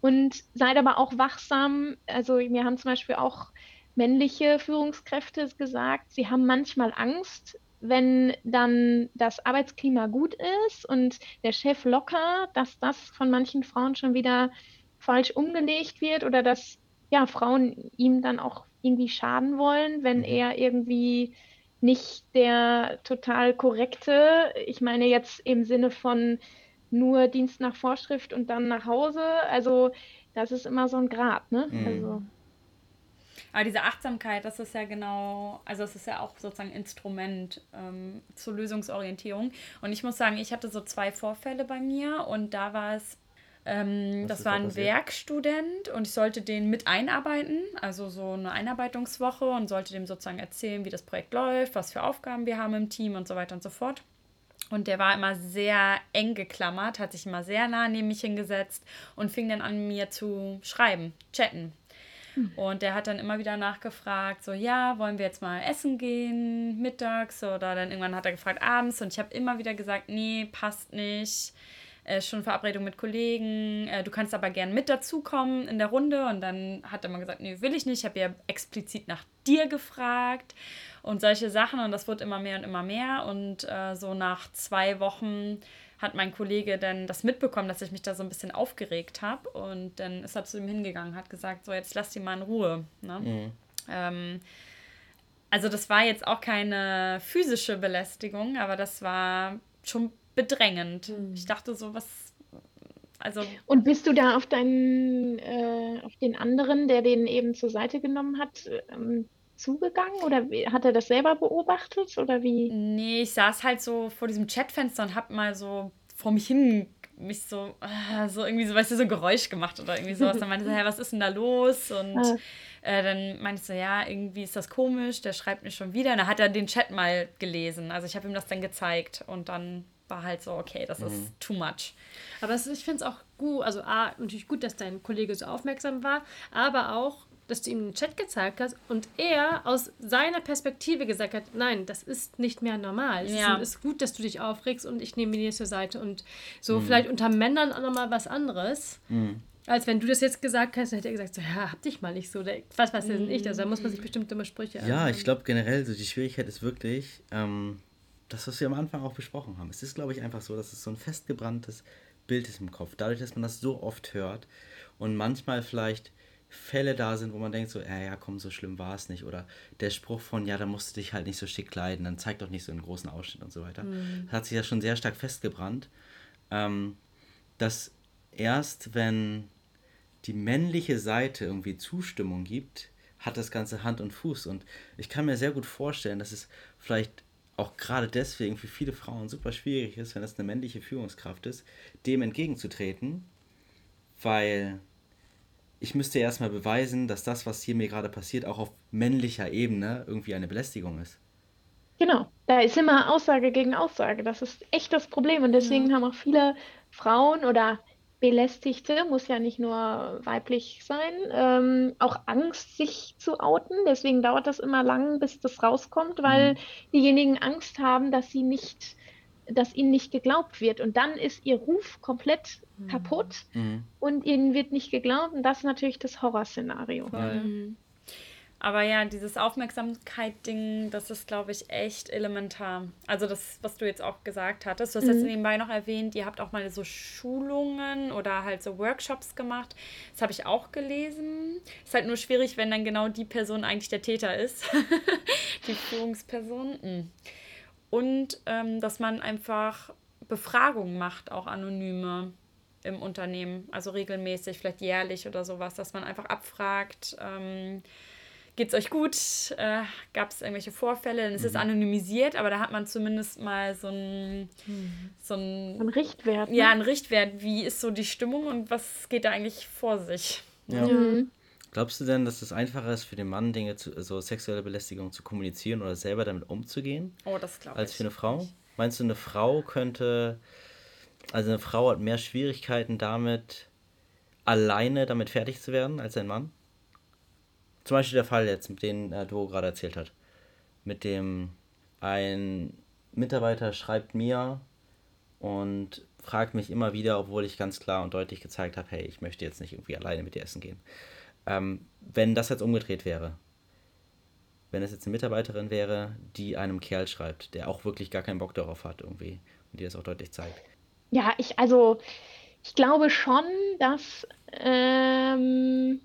und seid aber auch wachsam. Also mir haben zum Beispiel auch männliche Führungskräfte gesagt, sie haben manchmal Angst, wenn dann das Arbeitsklima gut ist und der Chef locker, dass das von manchen Frauen schon wieder falsch umgelegt wird oder dass ja Frauen ihm dann auch irgendwie schaden wollen, wenn mhm. er irgendwie nicht der total korrekte. Ich meine jetzt im Sinne von nur Dienst nach Vorschrift und dann nach Hause. Also das ist immer so ein Grad, ne? Mhm. Also. Aber diese Achtsamkeit, das ist ja genau, also es ist ja auch sozusagen Instrument ähm, zur Lösungsorientierung. Und ich muss sagen, ich hatte so zwei Vorfälle bei mir und da war es ähm, das war ein Werkstudent und ich sollte den mit einarbeiten, also so eine Einarbeitungswoche und sollte dem sozusagen erzählen, wie das Projekt läuft, was für Aufgaben wir haben im Team und so weiter und so fort. Und der war immer sehr eng geklammert, hat sich immer sehr nah neben mich hingesetzt und fing dann an, mir zu schreiben, chatten. Hm. Und der hat dann immer wieder nachgefragt, so, ja, wollen wir jetzt mal essen gehen, mittags oder dann irgendwann hat er gefragt, abends. Und ich habe immer wieder gesagt, nee, passt nicht äh, schon Verabredung mit Kollegen, äh, du kannst aber gern mit dazukommen in der Runde. Und dann hat er mal gesagt, nee, will ich nicht. Ich habe ja explizit nach dir gefragt und solche Sachen. Und das wird immer mehr und immer mehr. Und äh, so nach zwei Wochen hat mein Kollege dann das mitbekommen, dass ich mich da so ein bisschen aufgeregt habe. Und dann ist er zu ihm hingegangen, hat gesagt, so jetzt lass die mal in Ruhe. Ne? Mhm. Ähm, also das war jetzt auch keine physische Belästigung, aber das war schon bedrängend. Mhm. Ich dachte so, was. Also und bist du da auf deinen, äh, auf den anderen, der den eben zur Seite genommen hat, ähm, zugegangen oder hat er das selber beobachtet oder wie? Nee, ich saß halt so vor diesem Chatfenster und hab mal so vor mich hin mich so, äh, so irgendwie so, weißt du, so Geräusch gemacht oder irgendwie sowas. Dann meinte ich so, hey, was ist denn da los? Und ah. äh, dann meinte ich so, ja, irgendwie ist das komisch, der schreibt mir schon wieder. Und dann hat er den Chat mal gelesen. Also ich habe ihm das dann gezeigt und dann war halt so, okay, das mhm. ist too much. Aber ist, ich finde es auch gut, also A, natürlich gut, dass dein Kollege so aufmerksam war, aber auch, dass du ihm den Chat gezeigt hast und er aus seiner Perspektive gesagt hat, nein, das ist nicht mehr normal. Es ja. ist, ist, gut, dass du dich aufregst und ich nehme dir zur Seite und so mhm. vielleicht unter Männern auch nochmal was anderes. Mhm. Als wenn du das jetzt gesagt hast, hätte er gesagt, so, ja, hab dich mal nicht so. was weiß denn ich? Also da muss man sich bestimmt dumme Sprüche Ja, ich glaube generell, so die Schwierigkeit ist wirklich, ähm, das, was wir am Anfang auch besprochen haben. Es ist, glaube ich, einfach so, dass es so ein festgebranntes Bild ist im Kopf. Dadurch, dass man das so oft hört und manchmal vielleicht Fälle da sind, wo man denkt so, ja, ja, komm, so schlimm war es nicht. Oder der Spruch von, ja, da musst du dich halt nicht so schick kleiden, dann zeig doch nicht so einen großen Ausschnitt und so weiter. Mhm. hat sich ja schon sehr stark festgebrannt, ähm, dass erst wenn die männliche Seite irgendwie Zustimmung gibt, hat das Ganze Hand und Fuß. Und ich kann mir sehr gut vorstellen, dass es vielleicht auch gerade deswegen für viele Frauen super schwierig ist, wenn das eine männliche Führungskraft ist, dem entgegenzutreten, weil ich müsste erstmal beweisen, dass das, was hier mir gerade passiert, auch auf männlicher Ebene irgendwie eine Belästigung ist. Genau, da ist immer Aussage gegen Aussage. Das ist echt das Problem. Und deswegen ja. haben auch viele Frauen oder Belästigte, muss ja nicht nur weiblich sein, ähm, auch Angst, sich zu outen. Deswegen dauert das immer lang, bis das rauskommt, weil mhm. diejenigen Angst haben, dass sie nicht, dass ihnen nicht geglaubt wird. Und dann ist ihr Ruf komplett mhm. kaputt mhm. und ihnen wird nicht geglaubt. Und das ist natürlich das Horrorszenario. Mhm. Aber ja, dieses Aufmerksamkeit-Ding, das ist, glaube ich, echt elementar. Also das, was du jetzt auch gesagt hattest. Du hast mhm. jetzt nebenbei noch erwähnt, ihr habt auch mal so Schulungen oder halt so Workshops gemacht. Das habe ich auch gelesen. Ist halt nur schwierig, wenn dann genau die Person eigentlich der Täter ist. die Führungsperson. Mhm. Und ähm, dass man einfach Befragungen macht, auch anonyme im Unternehmen. Also regelmäßig, vielleicht jährlich oder sowas, dass man einfach abfragt. Ähm, geht's euch gut? Äh, Gab es irgendwelche Vorfälle? Es ist mhm. anonymisiert, aber da hat man zumindest mal so ein, mhm. so ein, ein Richtwert. Ne? Ja, ein Richtwert. Wie ist so die Stimmung und was geht da eigentlich vor sich? Ja. Mhm. Glaubst du denn, dass es einfacher ist für den Mann, Dinge zu, so sexuelle Belästigung zu kommunizieren oder selber damit umzugehen? Oh, das glaube ich. Als für eine Frau? Nicht. Meinst du, eine Frau könnte, also eine Frau hat mehr Schwierigkeiten damit, alleine damit fertig zu werden als ein Mann? Zum Beispiel der Fall jetzt, mit dem äh, Duo gerade erzählt hat. Mit dem ein Mitarbeiter schreibt mir und fragt mich immer wieder, obwohl ich ganz klar und deutlich gezeigt habe, hey, ich möchte jetzt nicht irgendwie alleine mit dir essen gehen. Ähm, wenn das jetzt umgedreht wäre, wenn es jetzt eine Mitarbeiterin wäre, die einem Kerl schreibt, der auch wirklich gar keinen Bock darauf hat irgendwie und die das auch deutlich zeigt. Ja, ich, also, ich glaube schon, dass ähm,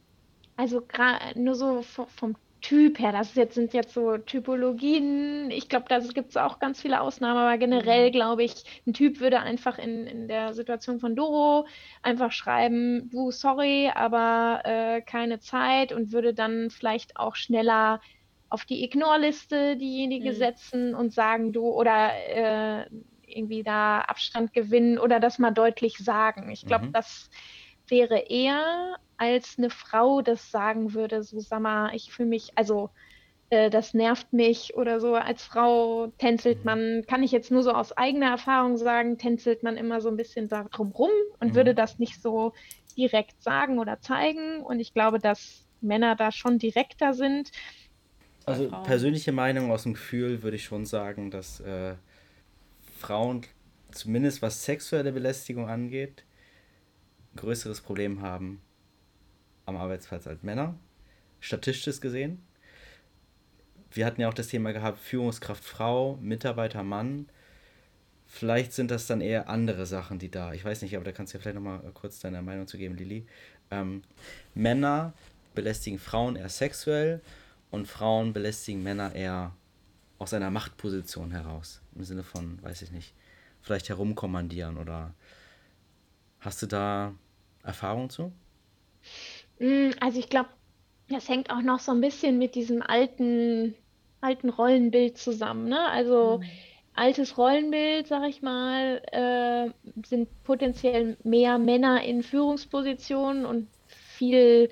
also gerade nur so vom Typ her, das jetzt, sind jetzt so Typologien. Ich glaube, da gibt es auch ganz viele Ausnahmen, aber generell mhm. glaube ich, ein Typ würde einfach in, in der Situation von Doro einfach schreiben, du, sorry, aber äh, keine Zeit und würde dann vielleicht auch schneller auf die Ignore-Liste diejenige mhm. setzen und sagen, du, oder äh, irgendwie da Abstand gewinnen oder das mal deutlich sagen. Ich glaube, mhm. das wäre eher als eine Frau das sagen würde, so sag mal, ich fühle mich, also äh, das nervt mich oder so. Als Frau tänzelt mhm. man, kann ich jetzt nur so aus eigener Erfahrung sagen, tänzelt man immer so ein bisschen da drumrum und mhm. würde das nicht so direkt sagen oder zeigen. Und ich glaube, dass Männer da schon direkter sind. Also persönliche Meinung aus dem Gefühl würde ich schon sagen, dass äh, Frauen zumindest was sexuelle Belästigung angeht, größeres Problem haben am Arbeitsplatz als Männer, statistisch gesehen. Wir hatten ja auch das Thema gehabt, Führungskraft Frau, Mitarbeiter Mann. Vielleicht sind das dann eher andere Sachen, die da. Ich weiß nicht, aber da kannst du ja vielleicht nochmal kurz deine Meinung zu geben, Lili. Ähm, Männer belästigen Frauen eher sexuell und Frauen belästigen Männer eher aus einer Machtposition heraus. Im Sinne von, weiß ich nicht, vielleicht herumkommandieren oder hast du da Erfahrung zu? Mm, also ich glaube, das hängt auch noch so ein bisschen mit diesem alten, alten Rollenbild zusammen. Ne? Also mhm. altes Rollenbild, sag ich mal, äh, sind potenziell mehr Männer in Führungspositionen und viel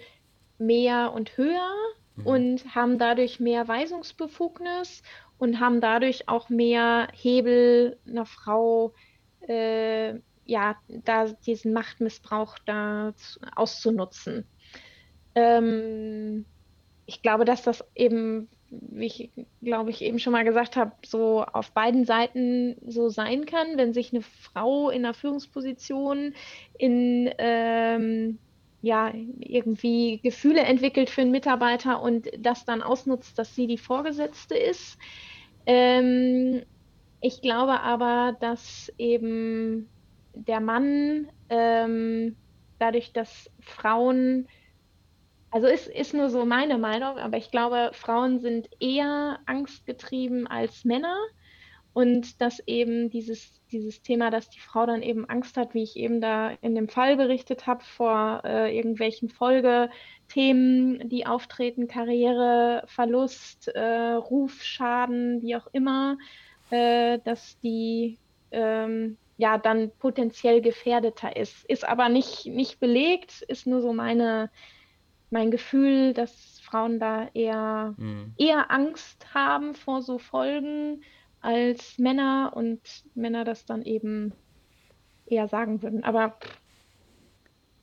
mehr und höher mhm. und haben dadurch mehr Weisungsbefugnis und haben dadurch auch mehr Hebel einer Frau, äh, ja, da diesen Machtmissbrauch da auszunutzen. Ähm, ich glaube, dass das eben, wie ich glaube ich eben schon mal gesagt habe, so auf beiden Seiten so sein kann, wenn sich eine Frau in einer Führungsposition in ähm, ja, irgendwie Gefühle entwickelt für einen Mitarbeiter und das dann ausnutzt, dass sie die Vorgesetzte ist, ähm, ich glaube aber, dass eben der Mann ähm, dadurch, dass Frauen, also ist, ist nur so meine Meinung, aber ich glaube, Frauen sind eher angstgetrieben als Männer. Und dass eben dieses, dieses Thema, dass die Frau dann eben Angst hat, wie ich eben da in dem Fall berichtet habe, vor äh, irgendwelchen Folgethemen, die auftreten, Karriereverlust, äh, Rufschaden, wie auch immer, äh, dass die ähm, ja dann potenziell gefährdeter ist. Ist aber nicht, nicht belegt, ist nur so meine, mein Gefühl, dass Frauen da eher, mhm. eher Angst haben vor so Folgen als Männer und Männer das dann eben eher sagen würden. Aber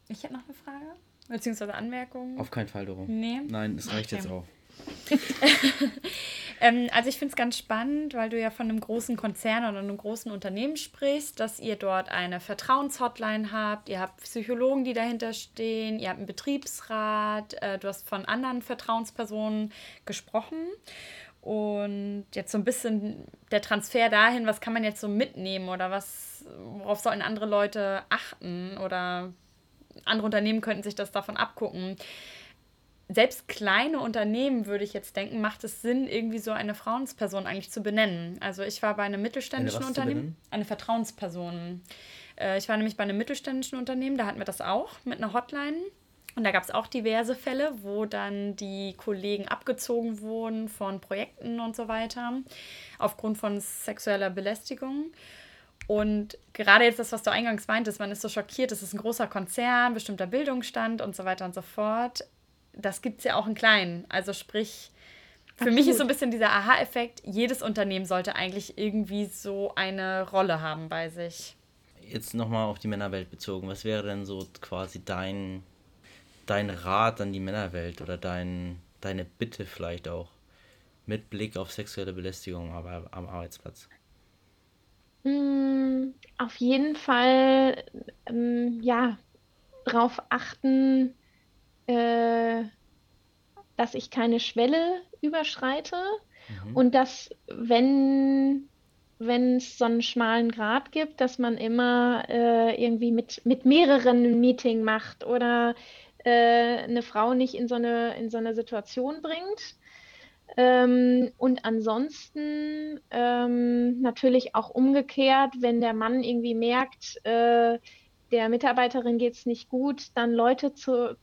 ich hätte noch eine Frage, beziehungsweise Anmerkung. Auf keinen Fall, Doro. Nee. Nein, es reicht okay. jetzt auch. ähm, also ich finde es ganz spannend, weil du ja von einem großen Konzern oder einem großen Unternehmen sprichst, dass ihr dort eine Vertrauenshotline habt, ihr habt Psychologen, die dahinter stehen, ihr habt einen Betriebsrat, äh, du hast von anderen Vertrauenspersonen gesprochen. Und jetzt so ein bisschen der Transfer dahin, was kann man jetzt so mitnehmen oder was, worauf sollten andere Leute achten oder andere Unternehmen könnten sich das davon abgucken. Selbst kleine Unternehmen, würde ich jetzt denken, macht es Sinn, irgendwie so eine Frauensperson eigentlich zu benennen. Also ich war bei einem mittelständischen eine Unternehmen, eine Vertrauensperson. Äh, ich war nämlich bei einem mittelständischen Unternehmen, da hatten wir das auch mit einer Hotline. Und da gab es auch diverse Fälle, wo dann die Kollegen abgezogen wurden von Projekten und so weiter, aufgrund von sexueller Belästigung. Und gerade jetzt das, was du eingangs meintest, man ist so schockiert, es ist ein großer Konzern, bestimmter Bildungsstand und so weiter und so fort. Das gibt es ja auch in kleinen. Also sprich, für Absolut. mich ist so ein bisschen dieser Aha-Effekt, jedes Unternehmen sollte eigentlich irgendwie so eine Rolle haben bei sich. Jetzt nochmal auf die Männerwelt bezogen. Was wäre denn so quasi dein dein Rat an die Männerwelt oder dein, deine Bitte vielleicht auch mit Blick auf sexuelle Belästigung aber am Arbeitsplatz? Mm, auf jeden Fall, ähm, ja, darauf achten, äh, dass ich keine Schwelle überschreite mhm. und dass, wenn wenn es so einen schmalen Grat gibt, dass man immer äh, irgendwie mit, mit mehreren ein Meeting macht oder äh, eine Frau nicht in so eine, in so eine Situation bringt. Ähm, und ansonsten ähm, natürlich auch umgekehrt, wenn der Mann irgendwie merkt, äh, der Mitarbeiterin geht es nicht gut, dann Leute zu,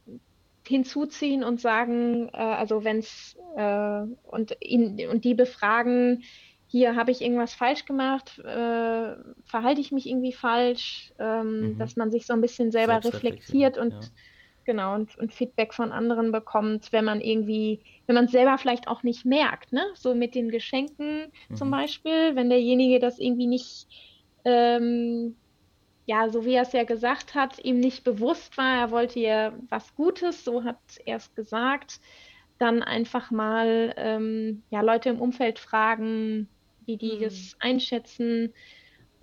hinzuziehen und sagen, äh, also wenn es äh, und, ihn, und die befragen, hier habe ich irgendwas falsch gemacht, äh, verhalte ich mich irgendwie falsch, ähm, mhm. dass man sich so ein bisschen selber reflektiert und ja Genau, und, und Feedback von anderen bekommt, wenn man irgendwie, wenn man es selber vielleicht auch nicht merkt, ne? So mit den Geschenken mhm. zum Beispiel, wenn derjenige das irgendwie nicht, ähm, ja, so wie er es ja gesagt hat, ihm nicht bewusst war, er wollte ja was Gutes, so hat er es gesagt, dann einfach mal ähm, ja, Leute im Umfeld fragen, wie die mhm. das einschätzen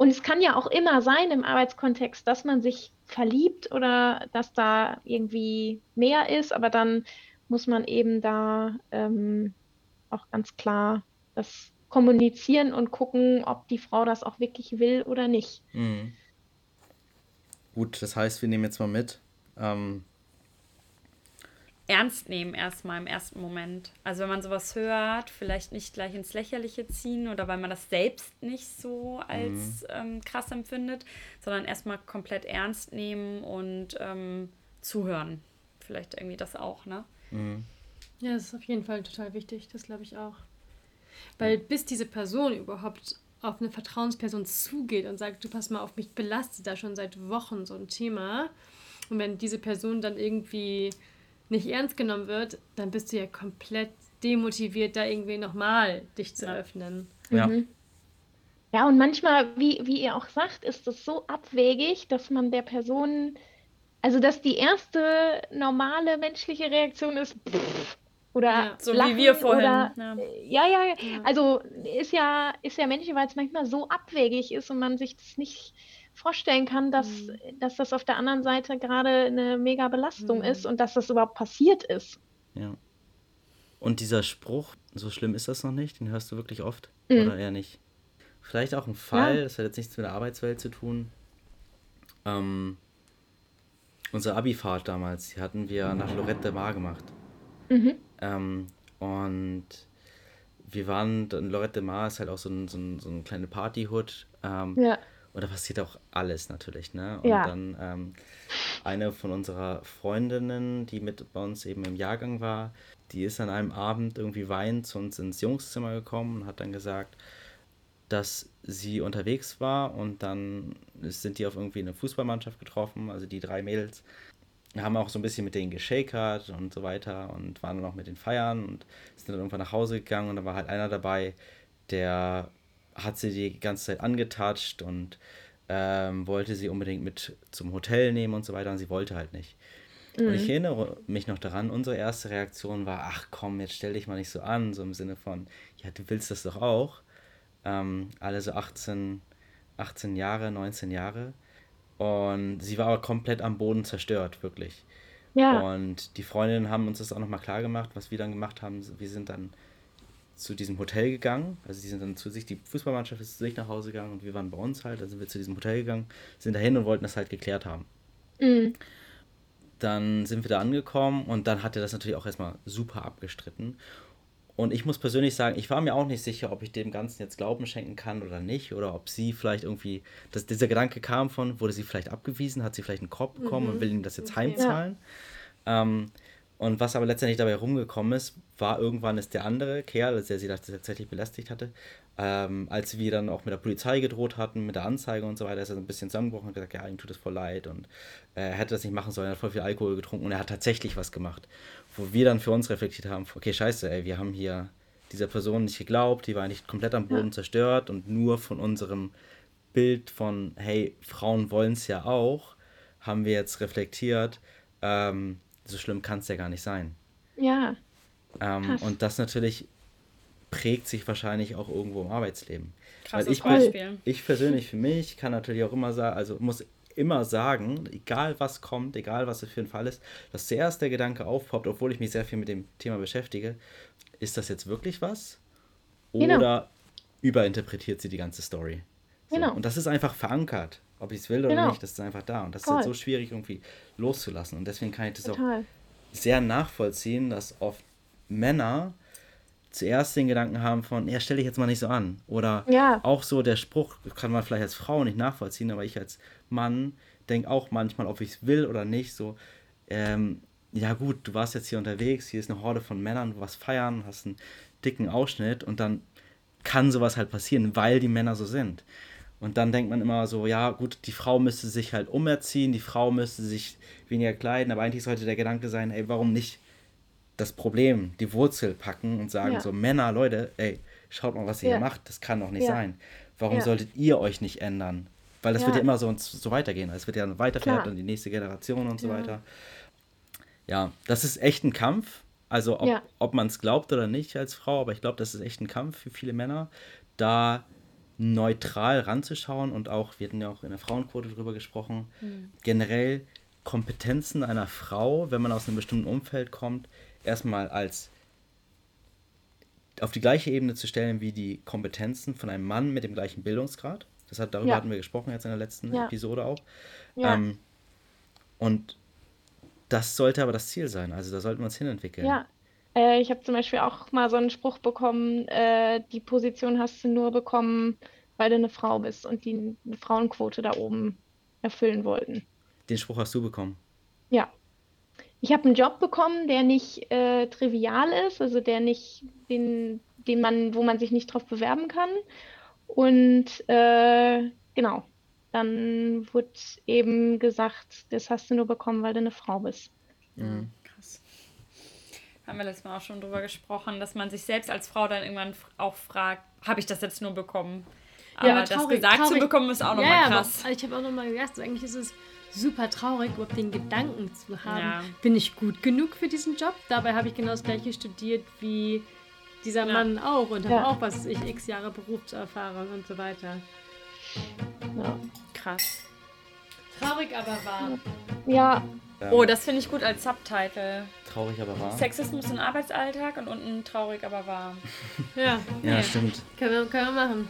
und es kann ja auch immer sein im Arbeitskontext, dass man sich verliebt oder dass da irgendwie mehr ist, aber dann muss man eben da ähm, auch ganz klar das kommunizieren und gucken, ob die Frau das auch wirklich will oder nicht. Mhm. Gut, das heißt, wir nehmen jetzt mal mit. Ähm, ernst nehmen erstmal im ersten Moment. Also wenn man sowas hört, vielleicht nicht gleich ins Lächerliche ziehen oder weil man das selbst nicht so als mhm. ähm, krass empfindet, sondern erstmal komplett ernst nehmen und ähm, zuhören. Vielleicht irgendwie das auch, ne? Mhm. Ja, das ist auf jeden Fall total wichtig, das glaube ich auch. Weil bis diese Person überhaupt auf eine Vertrauensperson zugeht und sagt, du pass mal auf, mich belastet da schon seit Wochen so ein Thema. Und wenn diese Person dann irgendwie nicht ernst genommen wird, dann bist du ja komplett demotiviert, da irgendwie nochmal dich zu öffnen. Ja. Mhm. Ja, und manchmal, wie, wie ihr auch sagt, ist es so abwegig, dass man der Person, also dass die erste normale menschliche Reaktion ist, pff, oder ja, so wie wir vorhin. Oder, ja. ja. Ja, ja, Also ist ja, ist ja menschlich, weil es manchmal so abwegig ist und man sich das nicht vorstellen kann, dass, mhm. dass das auf der anderen Seite gerade eine mega Belastung mhm. ist und dass das überhaupt passiert ist. Ja. Und dieser Spruch, so schlimm ist das noch nicht, den hörst du wirklich oft mhm. oder eher nicht? Vielleicht auch ein Fall, ja. das hat jetzt nichts mit der Arbeitswelt zu tun. Ähm, unsere Abifahrt damals, die hatten wir nach Lorette de Mar gemacht. Mhm. Ähm, und wir waren, Lorette de Mar ist halt auch so ein, so ein, so ein kleine Partyhood. Ähm, ja. Und da passiert auch alles natürlich, ne? Und ja. dann ähm, eine von unserer Freundinnen, die mit bei uns eben im Jahrgang war, die ist an einem Abend irgendwie weinend zu uns ins Jungszimmer gekommen und hat dann gesagt, dass sie unterwegs war und dann sind die auf irgendwie eine Fußballmannschaft getroffen, also die drei Mädels haben auch so ein bisschen mit denen geschakert und so weiter und waren dann auch mit den Feiern und sind dann irgendwann nach Hause gegangen und da war halt einer dabei, der hat sie die ganze Zeit angetatscht und ähm, wollte sie unbedingt mit zum Hotel nehmen und so weiter und sie wollte halt nicht. Mhm. Und ich mhm. erinnere mich noch daran, unsere erste Reaktion war, ach komm, jetzt stell dich mal nicht so an, so im Sinne von, ja, du willst das doch auch. Ähm, alle so 18, 18 Jahre, 19 Jahre. Und sie war aber komplett am Boden zerstört, wirklich. Ja. Und die Freundinnen haben uns das auch nochmal klar gemacht, was wir dann gemacht haben. Wir sind dann zu diesem Hotel gegangen. Also die sind dann zu sich, die Fußballmannschaft ist zu sich nach Hause gegangen und wir waren bei uns halt. Also sind wir zu diesem Hotel gegangen, sind dahin und wollten das halt geklärt haben. Mhm. Dann sind wir da angekommen und dann hat er das natürlich auch erstmal super abgestritten. Und ich muss persönlich sagen, ich war mir auch nicht sicher, ob ich dem Ganzen jetzt Glauben schenken kann oder nicht. Oder ob sie vielleicht irgendwie, dass dieser Gedanke kam von, wurde sie vielleicht abgewiesen, hat sie vielleicht einen Korb bekommen mhm. und will ihm das jetzt okay. heimzahlen. Ja. Ähm, und was aber letztendlich dabei rumgekommen ist, war irgendwann ist der andere Kerl, der sie tatsächlich belästigt hatte, ähm, als wir dann auch mit der Polizei gedroht hatten, mit der Anzeige und so weiter, ist er so ein bisschen zusammengebrochen und gesagt, ja, ihm tut es voll leid und äh, er hätte das nicht machen sollen, er hat voll viel Alkohol getrunken und er hat tatsächlich was gemacht. Wo wir dann für uns reflektiert haben, okay, scheiße, ey, wir haben hier dieser Person nicht geglaubt, die war nicht komplett am Boden ja. zerstört und nur von unserem Bild von, hey, Frauen wollen es ja auch, haben wir jetzt reflektiert, ähm, so schlimm kann es ja gar nicht sein. Ja. Ähm, und das natürlich prägt sich wahrscheinlich auch irgendwo im Arbeitsleben. Krasses Weil ich, Beispiel. Ich persönlich für mich kann natürlich auch immer sagen, also muss immer sagen, egal was kommt, egal was es für ein Fall ist, dass zuerst der Gedanke aufpoppt, obwohl ich mich sehr viel mit dem Thema beschäftige, ist das jetzt wirklich was? Genau. Oder genau. überinterpretiert sie die ganze Story? So. Genau. Und das ist einfach verankert. Ob ich es will oder genau. nicht, das ist einfach da. Und das Voll. ist halt so schwierig irgendwie loszulassen. Und deswegen kann ich das Total. auch sehr nachvollziehen, dass oft Männer zuerst den Gedanken haben von, ja, stell dich jetzt mal nicht so an. Oder ja. auch so der Spruch, kann man vielleicht als Frau nicht nachvollziehen, aber ich als Mann denke auch manchmal, ob ich es will oder nicht, so, ähm, ja gut, du warst jetzt hier unterwegs, hier ist eine Horde von Männern, du warst feiern, hast einen dicken Ausschnitt und dann kann sowas halt passieren, weil die Männer so sind. Und dann denkt man immer so, ja gut, die Frau müsste sich halt umerziehen, die Frau müsste sich weniger kleiden, aber eigentlich sollte der Gedanke sein, ey, warum nicht das Problem, die Wurzel packen und sagen ja. so, Männer, Leute, ey, schaut mal, was ihr ja. hier macht, das kann doch nicht ja. sein. Warum solltet ihr euch nicht ändern? Weil das wird ja immer so, so weitergehen. Es wird ja weiterfährt an die nächste Generation und so weiter. Ja, das ist echt ein Kampf. Also ob, ob man es glaubt oder nicht als Frau, aber ich glaube, das ist echt ein Kampf für viele Männer, da neutral ranzuschauen und auch, wir hatten ja auch in der Frauenquote drüber gesprochen, mhm. generell Kompetenzen einer Frau, wenn man aus einem bestimmten Umfeld kommt, erstmal als auf die gleiche Ebene zu stellen wie die Kompetenzen von einem Mann mit dem gleichen Bildungsgrad. Das hat, darüber ja. hatten wir gesprochen jetzt in der letzten ja. Episode auch. Ja. Ähm, und das sollte aber das Ziel sein. Also da sollten wir uns hinentwickeln. Ja, äh, ich habe zum Beispiel auch mal so einen Spruch bekommen, äh, die Position hast du nur bekommen, weil du eine Frau bist und die eine Frauenquote da oben erfüllen wollten. Den Spruch hast du bekommen? Ja. Ich habe einen Job bekommen, der nicht äh, trivial ist, also der nicht, den, den man, wo man sich nicht drauf bewerben kann. Und äh, genau, dann wurde eben gesagt, das hast du nur bekommen, weil du eine Frau bist. Mhm. Krass. Haben wir letztes Mal auch schon drüber gesprochen, dass man sich selbst als Frau dann irgendwann auch fragt, habe ich das jetzt nur bekommen? Aber, ja, aber traurig, das gesagt traurig. zu bekommen ist auch nochmal ja, krass. Aber ich habe auch nochmal gedacht, eigentlich ist es super traurig, überhaupt den Gedanken zu haben, ja. bin ich gut genug für diesen Job? Dabei habe ich genau das gleiche studiert wie dieser ja. Mann auch und habe auch, was ich, x Jahre Berufserfahrung und so weiter. Ja. Krass. Traurig, aber wahr. Ja. Oh, das finde ich gut als Subtitle. Traurig, aber wahr. Sexismus im Arbeitsalltag und unten traurig, aber wahr. ja. Ja, stimmt. Können wir, können wir machen.